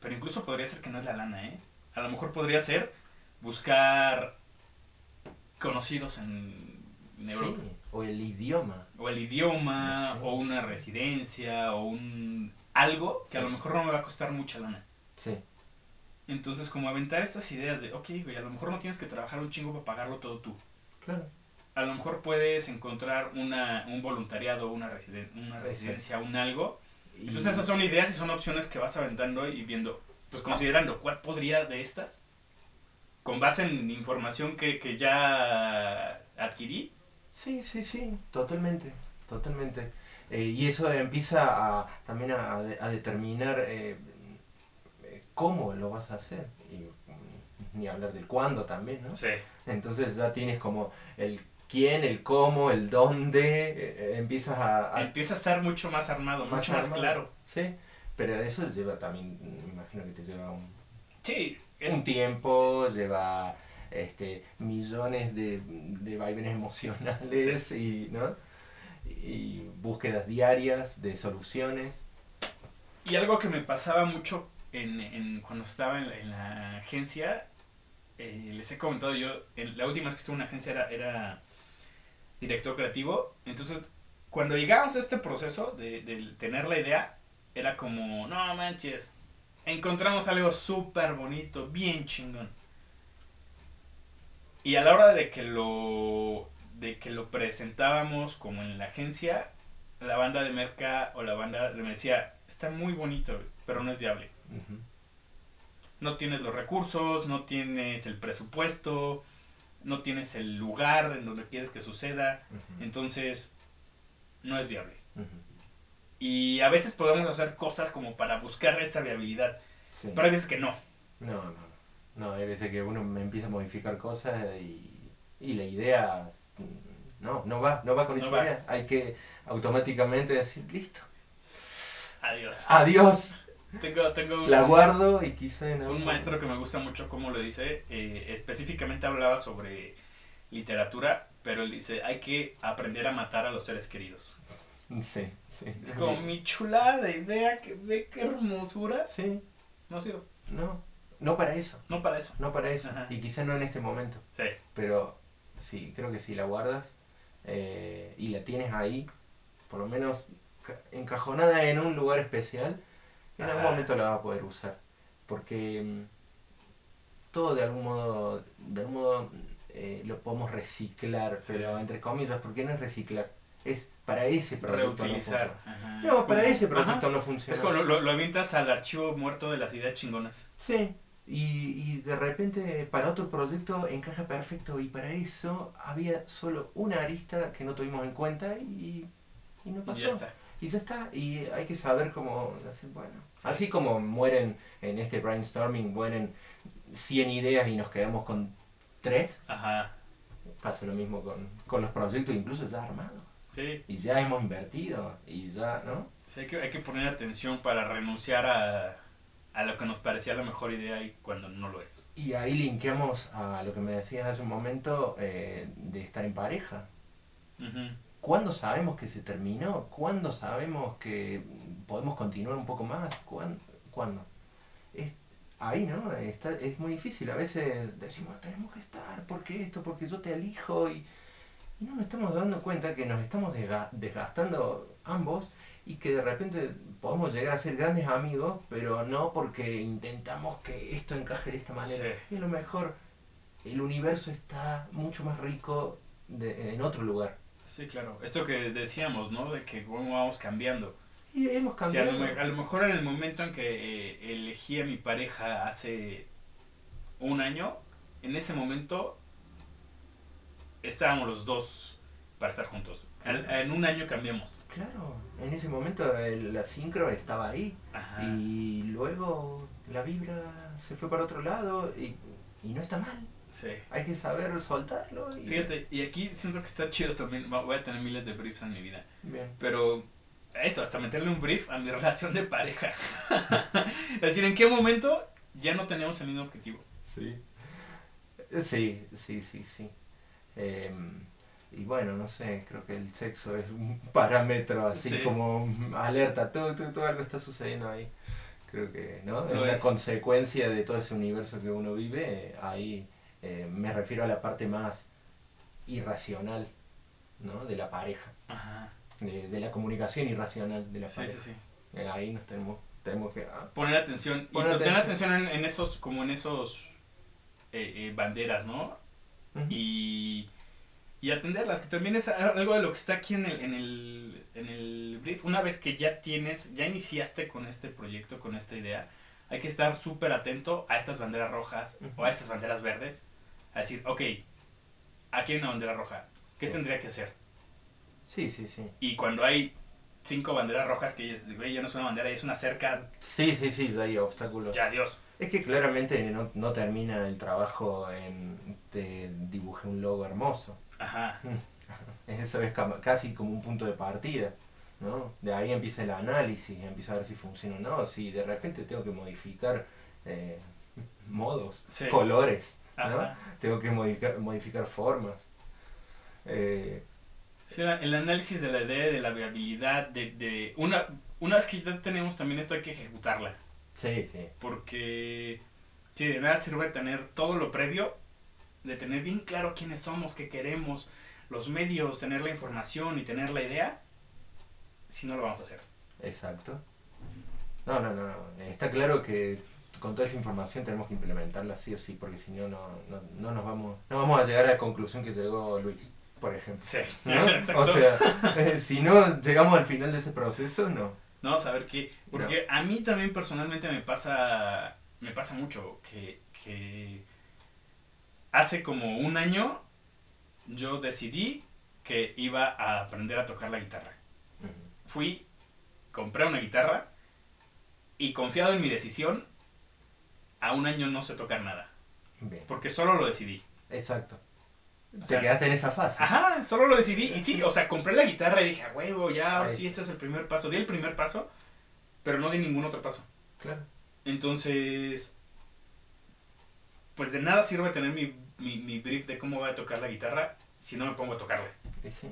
Pero incluso podría ser que no es la lana, ¿eh? A lo mejor podría ser buscar conocidos en, en Europa. Sí, o el idioma. O el idioma, o una residencia, o un algo que a lo mejor no me va a costar mucha lana. Sí, Entonces, como aventar estas ideas de, ok, güey, a lo mejor no tienes que trabajar un chingo para pagarlo todo tú. claro. A lo mejor puedes encontrar una, un voluntariado, una, residen- una residencia, un algo. Y- Entonces esas son ideas y son opciones que vas aventando y viendo, pues considerando cuál podría de estas, con base en información que, que ya adquirí. Sí, sí, sí, totalmente, totalmente. Eh, y eso empieza a, también a, a determinar eh, eh, cómo lo vas a hacer. Y mm, ni hablar del cuándo también, ¿no? Sí. Entonces ya tienes como el quién, el cómo, el dónde, eh, eh, empiezas a... a- Empieza a estar mucho más armado, Más mucho más claro. Sí, pero eso lleva también, me imagino que te lleva un, Sí, es, un tiempo, lleva este, millones de, de vaivenes emocionales y, ¿no? y búsquedas diarias de soluciones. Y algo que me pasaba mucho en, en- cuando estaba en la, en la agencia, eh, les he comentado yo, en la última vez que estuve en una agencia era, era director creativo, entonces cuando llegamos a este proceso de, de tener la idea, era como, no manches, encontramos algo súper bonito, bien chingón. Y a la hora de que lo de que lo presentábamos como en la agencia, la banda de Merca o la banda me decía, está muy bonito, pero no es viable. No tienes los recursos, no tienes el presupuesto, no tienes el lugar en donde quieres que suceda, entonces no es viable. Y a veces podemos hacer cosas como para buscar esta viabilidad, Sí. pero hay veces que no. No, no, no. Hay veces que uno me empieza a modificar cosas y, y la idea mm, no, no va, no va con No esa va. idea. Hay que automáticamente decir, listo, Adiós. adiós, Tengo, tengo un, la guardo y quizá en algún un maestro que me gusta mucho cómo lo dice, eh, específicamente hablaba sobre literatura, pero él dice, hay que aprender a matar a los seres queridos. Sí, sí. Es como mi chulada de idea, que ve qué hermosura. Sí, No sido, no, no para eso, no para eso. no para eso. Ajá. Y quizá no en este momento, Sí, pero sí, creo que si la guardas eh, y la tienes ahí, por lo menos ca- encajonada en un lugar especial, en algún momento la vas a poder usar. Porque mm, todo de algún modo, de algún modo eh, lo podemos reciclar, Sí. pero entre comillas, porque no es reciclar, es para ese producto no reutilizar. funciona. Ajá. No, Es para como- ese producto ajá. no funciona. Es como lo, lo, avientas al archivo muerto de las ideas chingonas. Sí, y, y de repente para otro proyecto encaja perfecto y para eso había solo una arista que no tuvimos en cuenta y, y no Y pasó. ya está. Y ya está, y hay que saber cómo bueno, Sí. así como mueren en este brainstorming, mueren 100 ideas y nos quedamos con 3, Ajá. pasa lo mismo con, con los proyectos incluso ya armados. Sí, Y ya hemos invertido, y ya, ¿no? sí, hay, que, hay que poner atención para renunciar a, a lo que nos parecía la mejor idea y cuando no lo es. Y ahí linkeamos a lo que me decías hace un momento eh, de estar en pareja. Ujú. ¿Cuándo sabemos que se terminó? ¿Cuándo sabemos que podemos continuar un poco más? ¿Cuán- ¿Cuándo? Es, ahí, ¿no? Está, es muy difícil. A veces decimos, tenemos que estar, porque esto, porque yo te elijo. Y, y no nos estamos dando cuenta que nos estamos desga- desgastando ambos y que de repente podemos llegar a ser grandes amigos, pero no porque intentamos que esto encaje de esta manera. Sí. Y a lo mejor el universo está mucho más rico de- en otro lugar. Sí, claro. Esto que decíamos, ¿no? De que cómo vamos cambiando. Y hemos a, cambiado. lo, a lo mejor en el momento en que eh, elegí a mi pareja hace un año, en ese momento estábamos los dos para estar juntos. Al- en un año cambiamos. Claro, en ese momento el- la sincro estaba ahí Ajá. y luego la vibra se fue para otro lado y, y no está mal. Sí. Hay que saber soltarlo. Y, Fíjate, y aquí siento que está chido también. Voy a tener miles de briefs en mi vida. Bien. Pero eso, hasta meterle un brief a mi relación de pareja. es decir, ¿en qué momento ya no tenemos el mismo objetivo? Sí. Sí, sí, sí, sí. Em, y bueno, no sé, creo que el sexo es un parámetro así Sí. como alerta, todo, todo, todo algo está sucediendo ahí. Creo que, ¿no? Es es. consecuencia de todo ese universo que uno vive. eh, ahí eh, me refiero a la parte más irracional, ¿no? De la pareja, Ajá. de, de la comunicación irracional de la Sí, pareja. sí, sí. Eh, ahí nos tenemos, tenemos que... ah, Poner atención. Poner y tener atención. atención en, en esos, como en esos eh, eh, banderas, ¿no? Y, y atenderlas, que también es algo de lo que está aquí en el, en el, en el brief. Una vez que ya tienes, ya iniciaste con este proyecto, con esta idea, hay que estar súper atento a estas banderas rojas o a estas banderas verdes. A decir, ok, aquí hay una bandera roja, ¿qué Sí. tendría que hacer? Sí, sí, sí. Y cuando hay cinco banderas rojas que ya no es una bandera, ya es una cerca, Sí, sí, sí, hay obstáculos. ya Dios. Es que claramente no, no termina el trabajo en te dibuje un logo hermoso. Ajá, Eso es casi como un punto de partida. ¿no? De ahí empieza el análisis, empieza a ver si funciona o no. Si de repente tengo que modificar eh, modos, Sí. colores, tengo que modificar, modificar formas. Eh, Sí, el análisis de la idea, de la viabilidad, de, de una, una vez que ya tenemos también esto hay que ejecutarla. sí, sí. Porque sí, de nada sirve tener todo lo previo, de tener bien claro quiénes somos, qué queremos, los medios, tener la información y tener la idea, si no lo vamos a hacer. Exacto. No, no, no, no. Está claro que con toda esa información tenemos que implementarla sí o sí, porque si no, no, no, no nos vamos, no vamos a llegar a la conclusión que llegó Luis, por ejemplo. Sí, ¿no? exacto. O sea, eh, si no llegamos al final de ese proceso, no. No, saber qué. Porque a mí también personalmente me pasa. Me pasa mucho que, que hace como un año yo decidí que iba a aprender a tocar la guitarra. Fui, compré una guitarra y confiado en mi decisión, a un año no sé tocar nada. Bien, Porque solo lo decidí. exacto. O Te sea, quedaste en esa fase. Ajá, solo lo decidí. Y sí, o sea, compré la guitarra y dije, a huevo, ya, ahora sí, este es el primer paso. Di el primer paso, pero no di ningún otro paso. Claro. Entonces, pues de nada sirve tener mi, mi, mi brief de cómo voy a tocar la guitarra si no me pongo a tocarla. Y sí.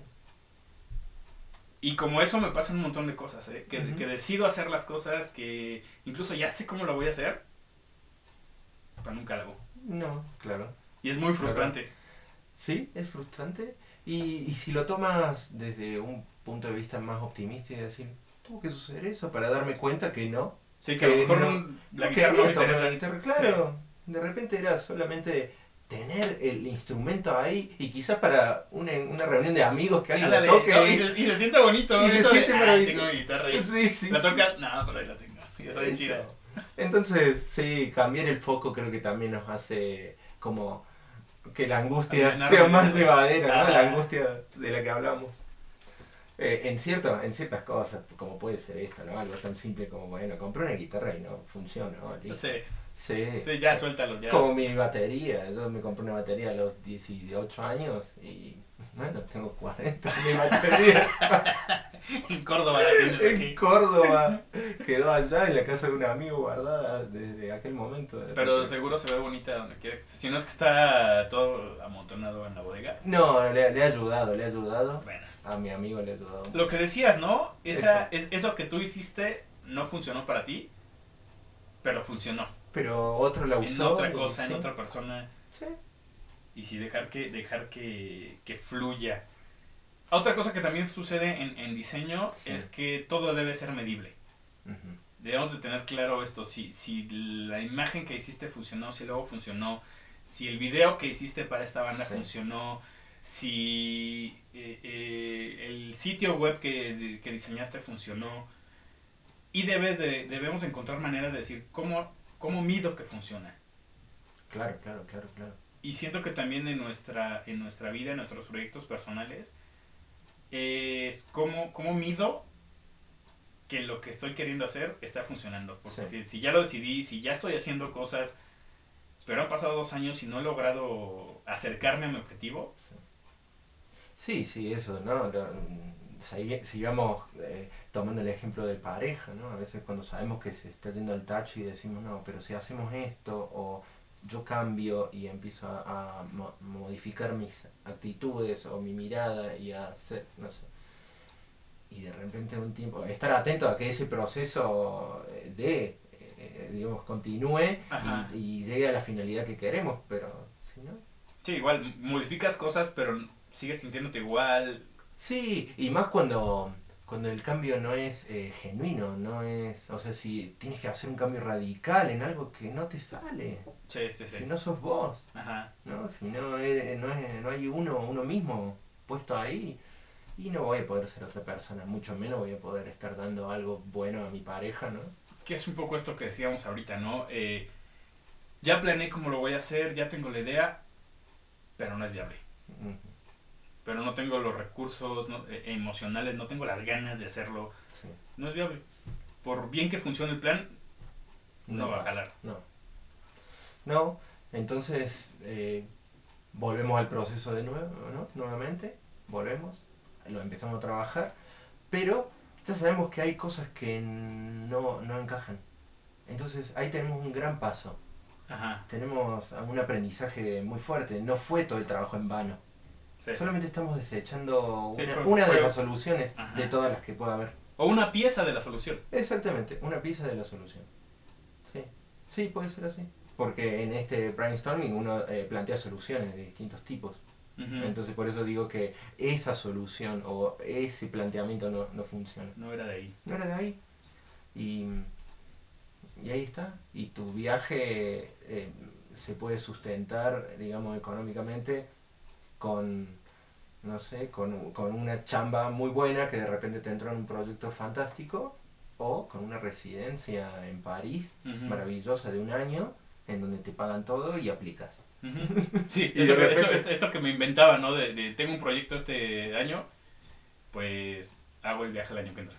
Y como eso me pasan un montón de cosas, ¿eh? que, que decido hacer las cosas, que incluso ya sé cómo lo voy a hacer, pero nunca hago. No, claro. Y es muy frustrante. Sí, es frustrante. Y, y si lo tomas desde un punto de vista más optimista y decir, tuvo que suceder eso para darme cuenta que no. Sí, que a lo mejor no- un- la no guitarra no tomar la guitarra, claro. De repente era solamente tener el instrumento ahí y quizás para una, una reunión de amigos que alguien Ándale, la toque. no, y, se, y se siente bonito. Y se eso de, siente "Ah, maravilloso". tengo mi guitarra y Sí, sí, la sí. tocas, no, pero ahí la tengo. Y está bien chida. Entonces, sí, cambiar el foco creo que también nos hace como que la angustia sea más llevadera, ¿no? Ah. La angustia de la que hablamos. Eh, en, cierto, en ciertas cosas, como puede ser esto, ¿no? Algo tan simple como, bueno, compré una guitarra y no funciona, ¿no? Listo. Sí, Sí. sí, ya suéltalo, ya. Como mi batería, yo me compré una batería a los 18 años y, bueno, tengo 40 mi batería En Córdoba la tienes en aquí. Córdoba. Quedó allá en la casa de un amigo guardada desde aquel momento. Pero seguro se ve bonita donde quiera que esté. Si no es que está todo amontonado en la bodega. No, le, le ha ayudado, le ha ayudado. Bueno. A mi amigo le ha ayudado. Lo que decías, ¿no? Esa, Eso. es, eso que tú hiciste no funcionó para ti, pero funcionó. Pero otro la En usó. otra y cosa, sí. en otra persona. Sí. Y sí, dejar que, dejar que, que fluya. Otra cosa que también sucede en, en diseño Sí. es que todo debe ser medible. Ujú. Debemos de tener claro esto, si, si la imagen que hiciste funcionó, si luego funcionó, si el video que hiciste para esta banda Sí. funcionó, si eh, eh, el sitio web que, de- que diseñaste funcionó. Y debes de, debemos de encontrar maneras de decir cómo, cómo mido que funciona. Claro, claro, claro, claro. Y siento que también en nuestra, en nuestra vida, en nuestros proyectos personales, es cómo, cómo mido que lo que estoy queriendo hacer está funcionando. Porque si ya lo decidí, si ya estoy haciendo cosas, pero han pasado dos años y no he logrado acercarme a mi objetivo, Sí, sí, sí, eso, ¿no? Lo- sigamos eh, tomando el ejemplo de pareja, ¿no? A veces cuando sabemos que se está yendo al tacho y decimos, no, pero si hacemos esto o yo cambio y empiezo a, a mo- modificar mis actitudes o mi mirada y a hacer, no sé. Y de repente un tiempo, estar atento a que ese proceso eh, de, eh, digamos, continúe y, y llegue a la finalidad que queremos, pero si no... sí, igual modificas cosas, pero sigues sintiéndote igual. Sí, y más cuando, cuando el cambio no es eh, genuino, no es, o sea, si tienes que hacer un cambio radical en algo que no te sale, Sí, sí, sí. si no sos vos, Ajá. ¿no? Si no, eres- no, es- no hay uno, uno mismo puesto ahí, y no voy a poder ser otra persona, mucho menos voy a poder estar dando algo bueno a mi pareja, ¿no? Que es un poco esto que decíamos ahorita, ¿no? Eh, ya planeé cómo lo voy a hacer, ya tengo la idea, pero no es viable. Ujú, Pero no tengo los recursos no- eh, emocionales, no tengo las ganas de hacerlo. sí. No es viable. Por bien que funcione el plan, No va a jalar. No. No, entonces eh, volvemos al proceso de nuevo, ¿no? Nuevamente, volvemos, lo empezamos a trabajar, pero ya sabemos que hay cosas que no, no encajan. Entonces ahí tenemos un gran paso, ajá, tenemos un aprendizaje muy fuerte, no fue todo el trabajo en vano, sí. solamente estamos desechando Sí, una, fue- una de fue- las soluciones Ajá. de todas las que pueda haber. O una pieza de la solución. Exactamente, una pieza de la solución. Sí, sí, puede ser así. Porque en este brainstorming uno eh, plantea soluciones de distintos tipos. Entonces por eso digo que esa solución o ese planteamiento no, no funciona. no era de ahí. No era de ahí. Y, y ahí está. Y tu viaje eh, se puede sustentar, digamos, económicamente con, no sé, con, con una chamba muy buena que de repente te entró en un proyecto fantástico o con una residencia en París maravillosa de un año en donde te pagan todo y aplicas. Sí, Y esto, de que- repente- esto, esto que me inventaba, ¿no? De, de tengo un proyecto este año, pues hago el viaje el año que entra.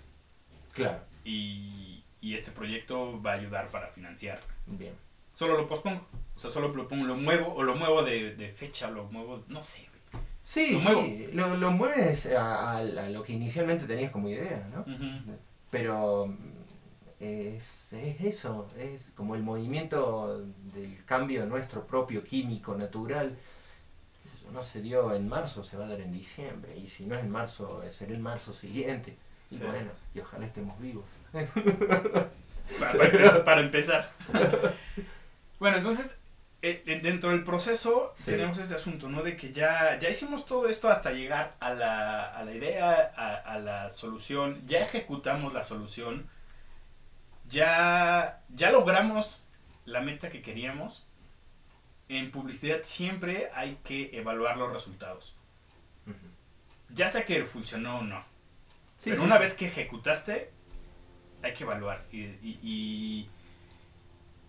Claro, Y, y este proyecto va a ayudar para financiar. bien. Solo lo pospongo. O sea, solo lo pongo, lo muevo, o lo muevo de, de fecha, o lo muevo, no sé. Sí, Lo sí, lo, lo mueves a, a- a lo que inicialmente tenías como idea, ¿no? Pero es, es eso, es como el movimiento del cambio nuestro propio, químico, natural. Eso no se dio en marzo, se va a dar en diciembre. Y si no es en marzo, será el marzo siguiente. Y bueno, y ojalá estemos vivos. Para, para empezar. para empezar. bueno, entonces, dentro del proceso Sí. tenemos este asunto, ¿no? De que ya, ya hicimos todo esto hasta llegar a la, a la idea, a, a la solución, ya ejecutamos la solución, ya, ya logramos la meta que queríamos. En publicidad siempre hay que evaluar los resultados. Ya sea que funcionó o no. Sí, Pero sí, una vez que ejecutaste, hay que evaluar. Y, y, y,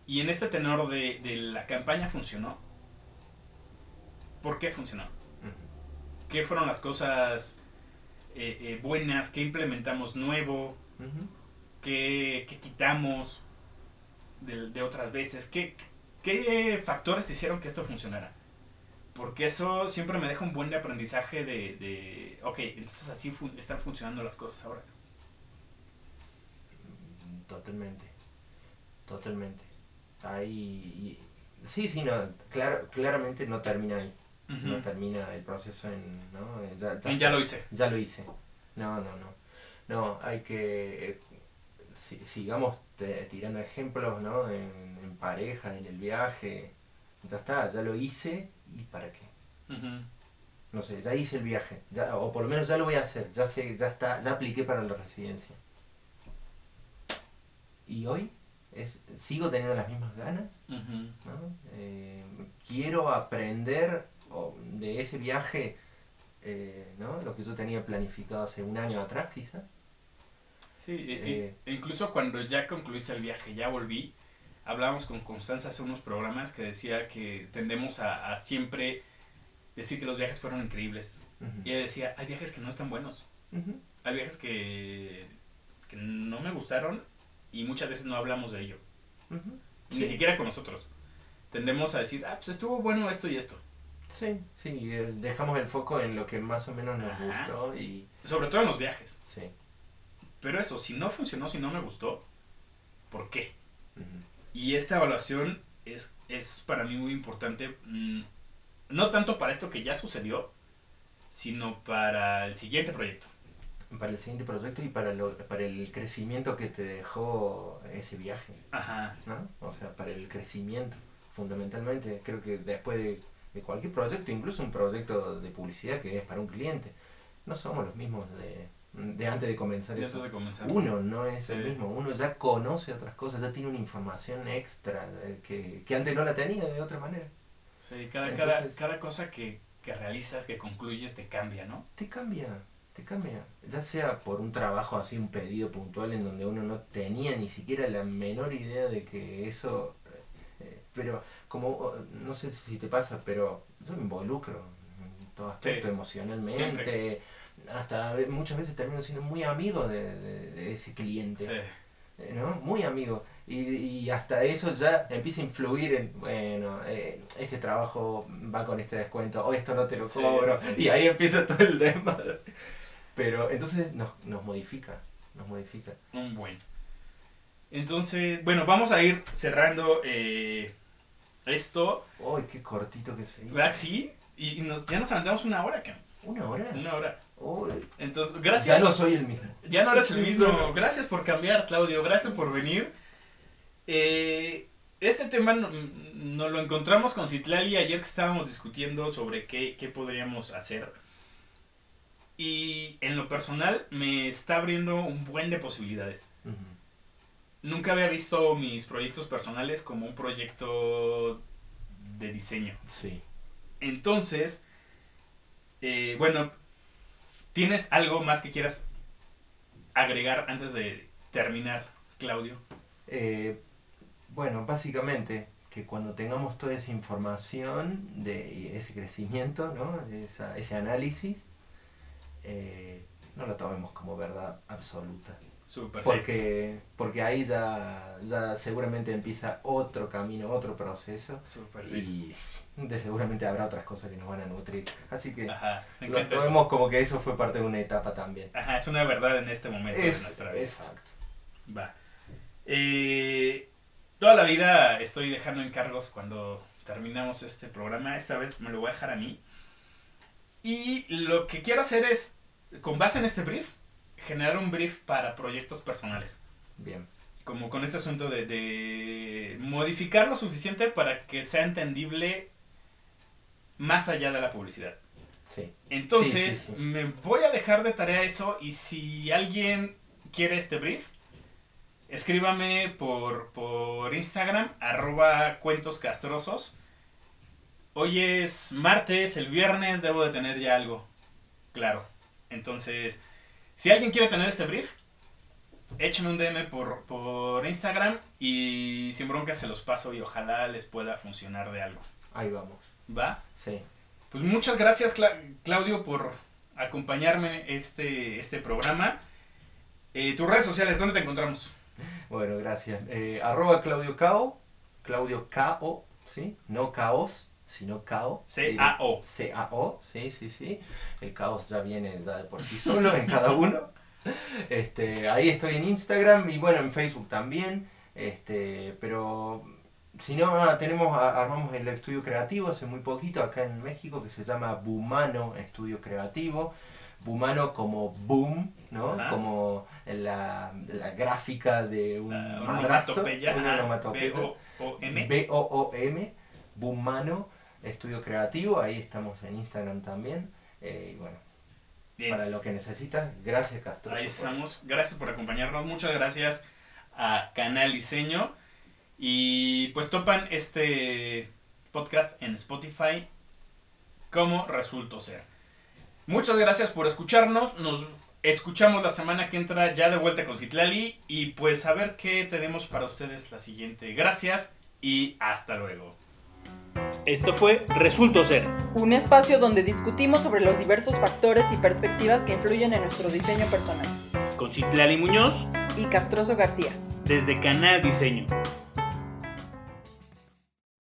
y en este tenor de, de la campaña funcionó. ¿Por qué funcionó? ¿Qué fueron las cosas eh, eh, buenas? ¿Qué implementamos nuevo? ¿Qué, qué quitamos de, de otras veces? ¿Qué, ¿Qué factores hicieron que esto funcionara? Porque eso siempre me deja un buen de aprendizaje de, de ok, entonces así fu- están funcionando las cosas ahora. Totalmente. Totalmente. Ahí. y- sí, sí, no. Claro, claramente no termina ahí. No termina el proceso en. ¿no? Ya, Y ya lo hice. Ya lo hice. No, no, no. No, hay que. eh, si- sigamos te- tirando ejemplos, ¿no? En, en pareja, en el viaje. Ya está, ya lo hice. ¿Y para qué? No sé, ya hice el viaje. Ya, o por lo menos ya lo voy a hacer. Ya sé, ya está, ya apliqué para la residencia. Y hoy es, sigo teniendo las mismas ganas. ¿no? Eh, quiero aprender de ese viaje, eh, ¿no? Lo que yo tenía planificado hace un año atrás, quizás. Sí, Eh. e incluso cuando ya concluiste el viaje, ya volví, hablábamos con Constanza hace unos programas que decía que tendemos a, a siempre decir que los viajes fueron increíbles. Y ella decía, hay viajes que no están buenos, hay viajes que, que no me gustaron y muchas veces no hablamos de ello, ni Sí. siquiera con nosotros. Tendemos a decir, ah, pues estuvo bueno esto y esto. Sí, sí, eh, dejamos el foco en lo que más o menos nos Ajá. gustó y Sobre todo en los viajes. sí. Pero eso, si no funcionó, si no me gustó, ¿por qué? Y esta evaluación es, es para mí muy importante, mm, no tanto para esto que ya sucedió, sino para el siguiente proyecto. Para el siguiente proyecto y para, lo, para el crecimiento que te dejó ese viaje, Ajá. ¿no? O sea, para el crecimiento, fundamentalmente. Creo que después de, de cualquier proyecto, incluso un proyecto de publicidad que es para un cliente, no somos los mismos de, de antes de comenzar eso. antes de comenzar. Uno no es Sí. el mismo, uno ya conoce otras cosas, ya tiene una información extra eh, que, que antes no la tenía de otra manera. Sí, cada, cada, cada cosa que, que realizas, que concluyes, te cambia, ¿no? Te cambia, te cambia. Ya sea por un trabajo así, un pedido puntual en donde uno no tenía ni siquiera la menor idea de que eso... eh, pero como, no sé si te pasa, pero yo me involucro en todo aspecto Sí, emocionalmente. siempre. Hasta muchas veces termino siendo muy amigo de, de- de ese cliente. Sí. Eh, ¿no? Muy amigo. Y, y hasta eso ya empieza a influir en, bueno, eh, este trabajo va con este descuento, o esto no te lo Sí, cobro, sí, sí. y ahí empieza todo el tema. Pero entonces nos, nos modifica, nos modifica. Un buen. Entonces, bueno, vamos a ir cerrando eh, esto. ¡Uy, qué cortito que se hizo! ¿Verdad que sí? Y nos, ya nos aventamos una hora, Cam. ¿Una hora? Una hora. Uy, Entonces, gracias. Ya no soy el mismo. Ya no eres el mismo. Gracias por cambiar, Claudio. Gracias por venir. Eh, este tema no- nos lo encontramos con Citlali ayer que estábamos discutiendo sobre qué, qué podríamos hacer. Y en lo personal me está abriendo un buen de posibilidades. Nunca había visto mis proyectos personales como un proyecto de diseño. Sí. Entonces, eh, bueno, ¿tienes algo más que quieras agregar antes de terminar, Claudio? Eh, bueno, básicamente que cuando tengamos toda esa información de ese crecimiento, ¿no? Esa- ese análisis, eh, no lo tomemos como verdad absoluta. Súper, sí. Porque, porque ahí ya, ya seguramente empieza otro camino, otro proceso Súper, sí. y de seguramente habrá otras cosas que nos van a nutrir. Así que Ajá, lo eso. tomemos como que eso fue parte de una etapa también. Ajá, es una verdad en este momento de Es, nuestra vida. exacto. Va. Eh, toda la vida estoy dejando encargos cuando terminamos este programa. Esta vez me lo voy a dejar a mí. Y lo que quiero hacer es, con base en este brief, generar un brief para proyectos personales. Bien. Como con este asunto de, de modificar lo suficiente para que sea entendible más allá de la publicidad. Sí. Entonces, Sí, sí, sí. me voy a dejar de tarea eso y si alguien quiere este brief, escríbame por, por Instagram, arroba cuentos castrosos. Hoy es martes, el viernes debo de tener ya algo. Claro. Entonces, si alguien quiere tener este brief, échenme un DM por, por Instagram y sin bronca se los paso y ojalá les pueda funcionar de algo. Ahí vamos. ¿Va? Sí. Pues muchas gracias, Cla- Claudio, por acompañarme este, este programa. Eh, tus redes sociales, ¿dónde te encontramos? Bueno, gracias. Eh, arroba Claudio Cao, Claudio Cao, ¿sí? No caos, sino Cao. C-A-O. C-A-O, sí, sí, sí. El caos ya viene ya de por sí solo en cada uno. Este, ahí estoy en Instagram y bueno, en Facebook también. Este, pero si no, ah, tenemos, a- armamos el estudio creativo hace muy poquito acá en México que se llama Bumano Estudio Creativo. Bumano como boom, ¿no? Ajá. Como la, la gráfica de un madrazo, onomatopeya. una onomatopeya. B-O-O-M. B-O-O-M, Bumano Estudio Creativo, ahí estamos en Instagram también. Eh, y bueno, Bien. para lo que necesitas, gracias Castro. Ahí estamos. Gracias por acompañarnos. Muchas gracias a Canal Diseño. Y pues topan este podcast en Spotify como resultó ser. Muchas gracias por escucharnos. Nos escuchamos la semana que entra ya de vuelta con Citlali. Y pues a ver qué tenemos para ustedes la siguiente. Gracias y hasta luego. Esto fue Resultó Ser. Un espacio donde discutimos sobre los diversos factores y perspectivas que influyen en nuestro diseño personal. Con Citlali Muñoz Y Castroso García. desde Canal Diseño.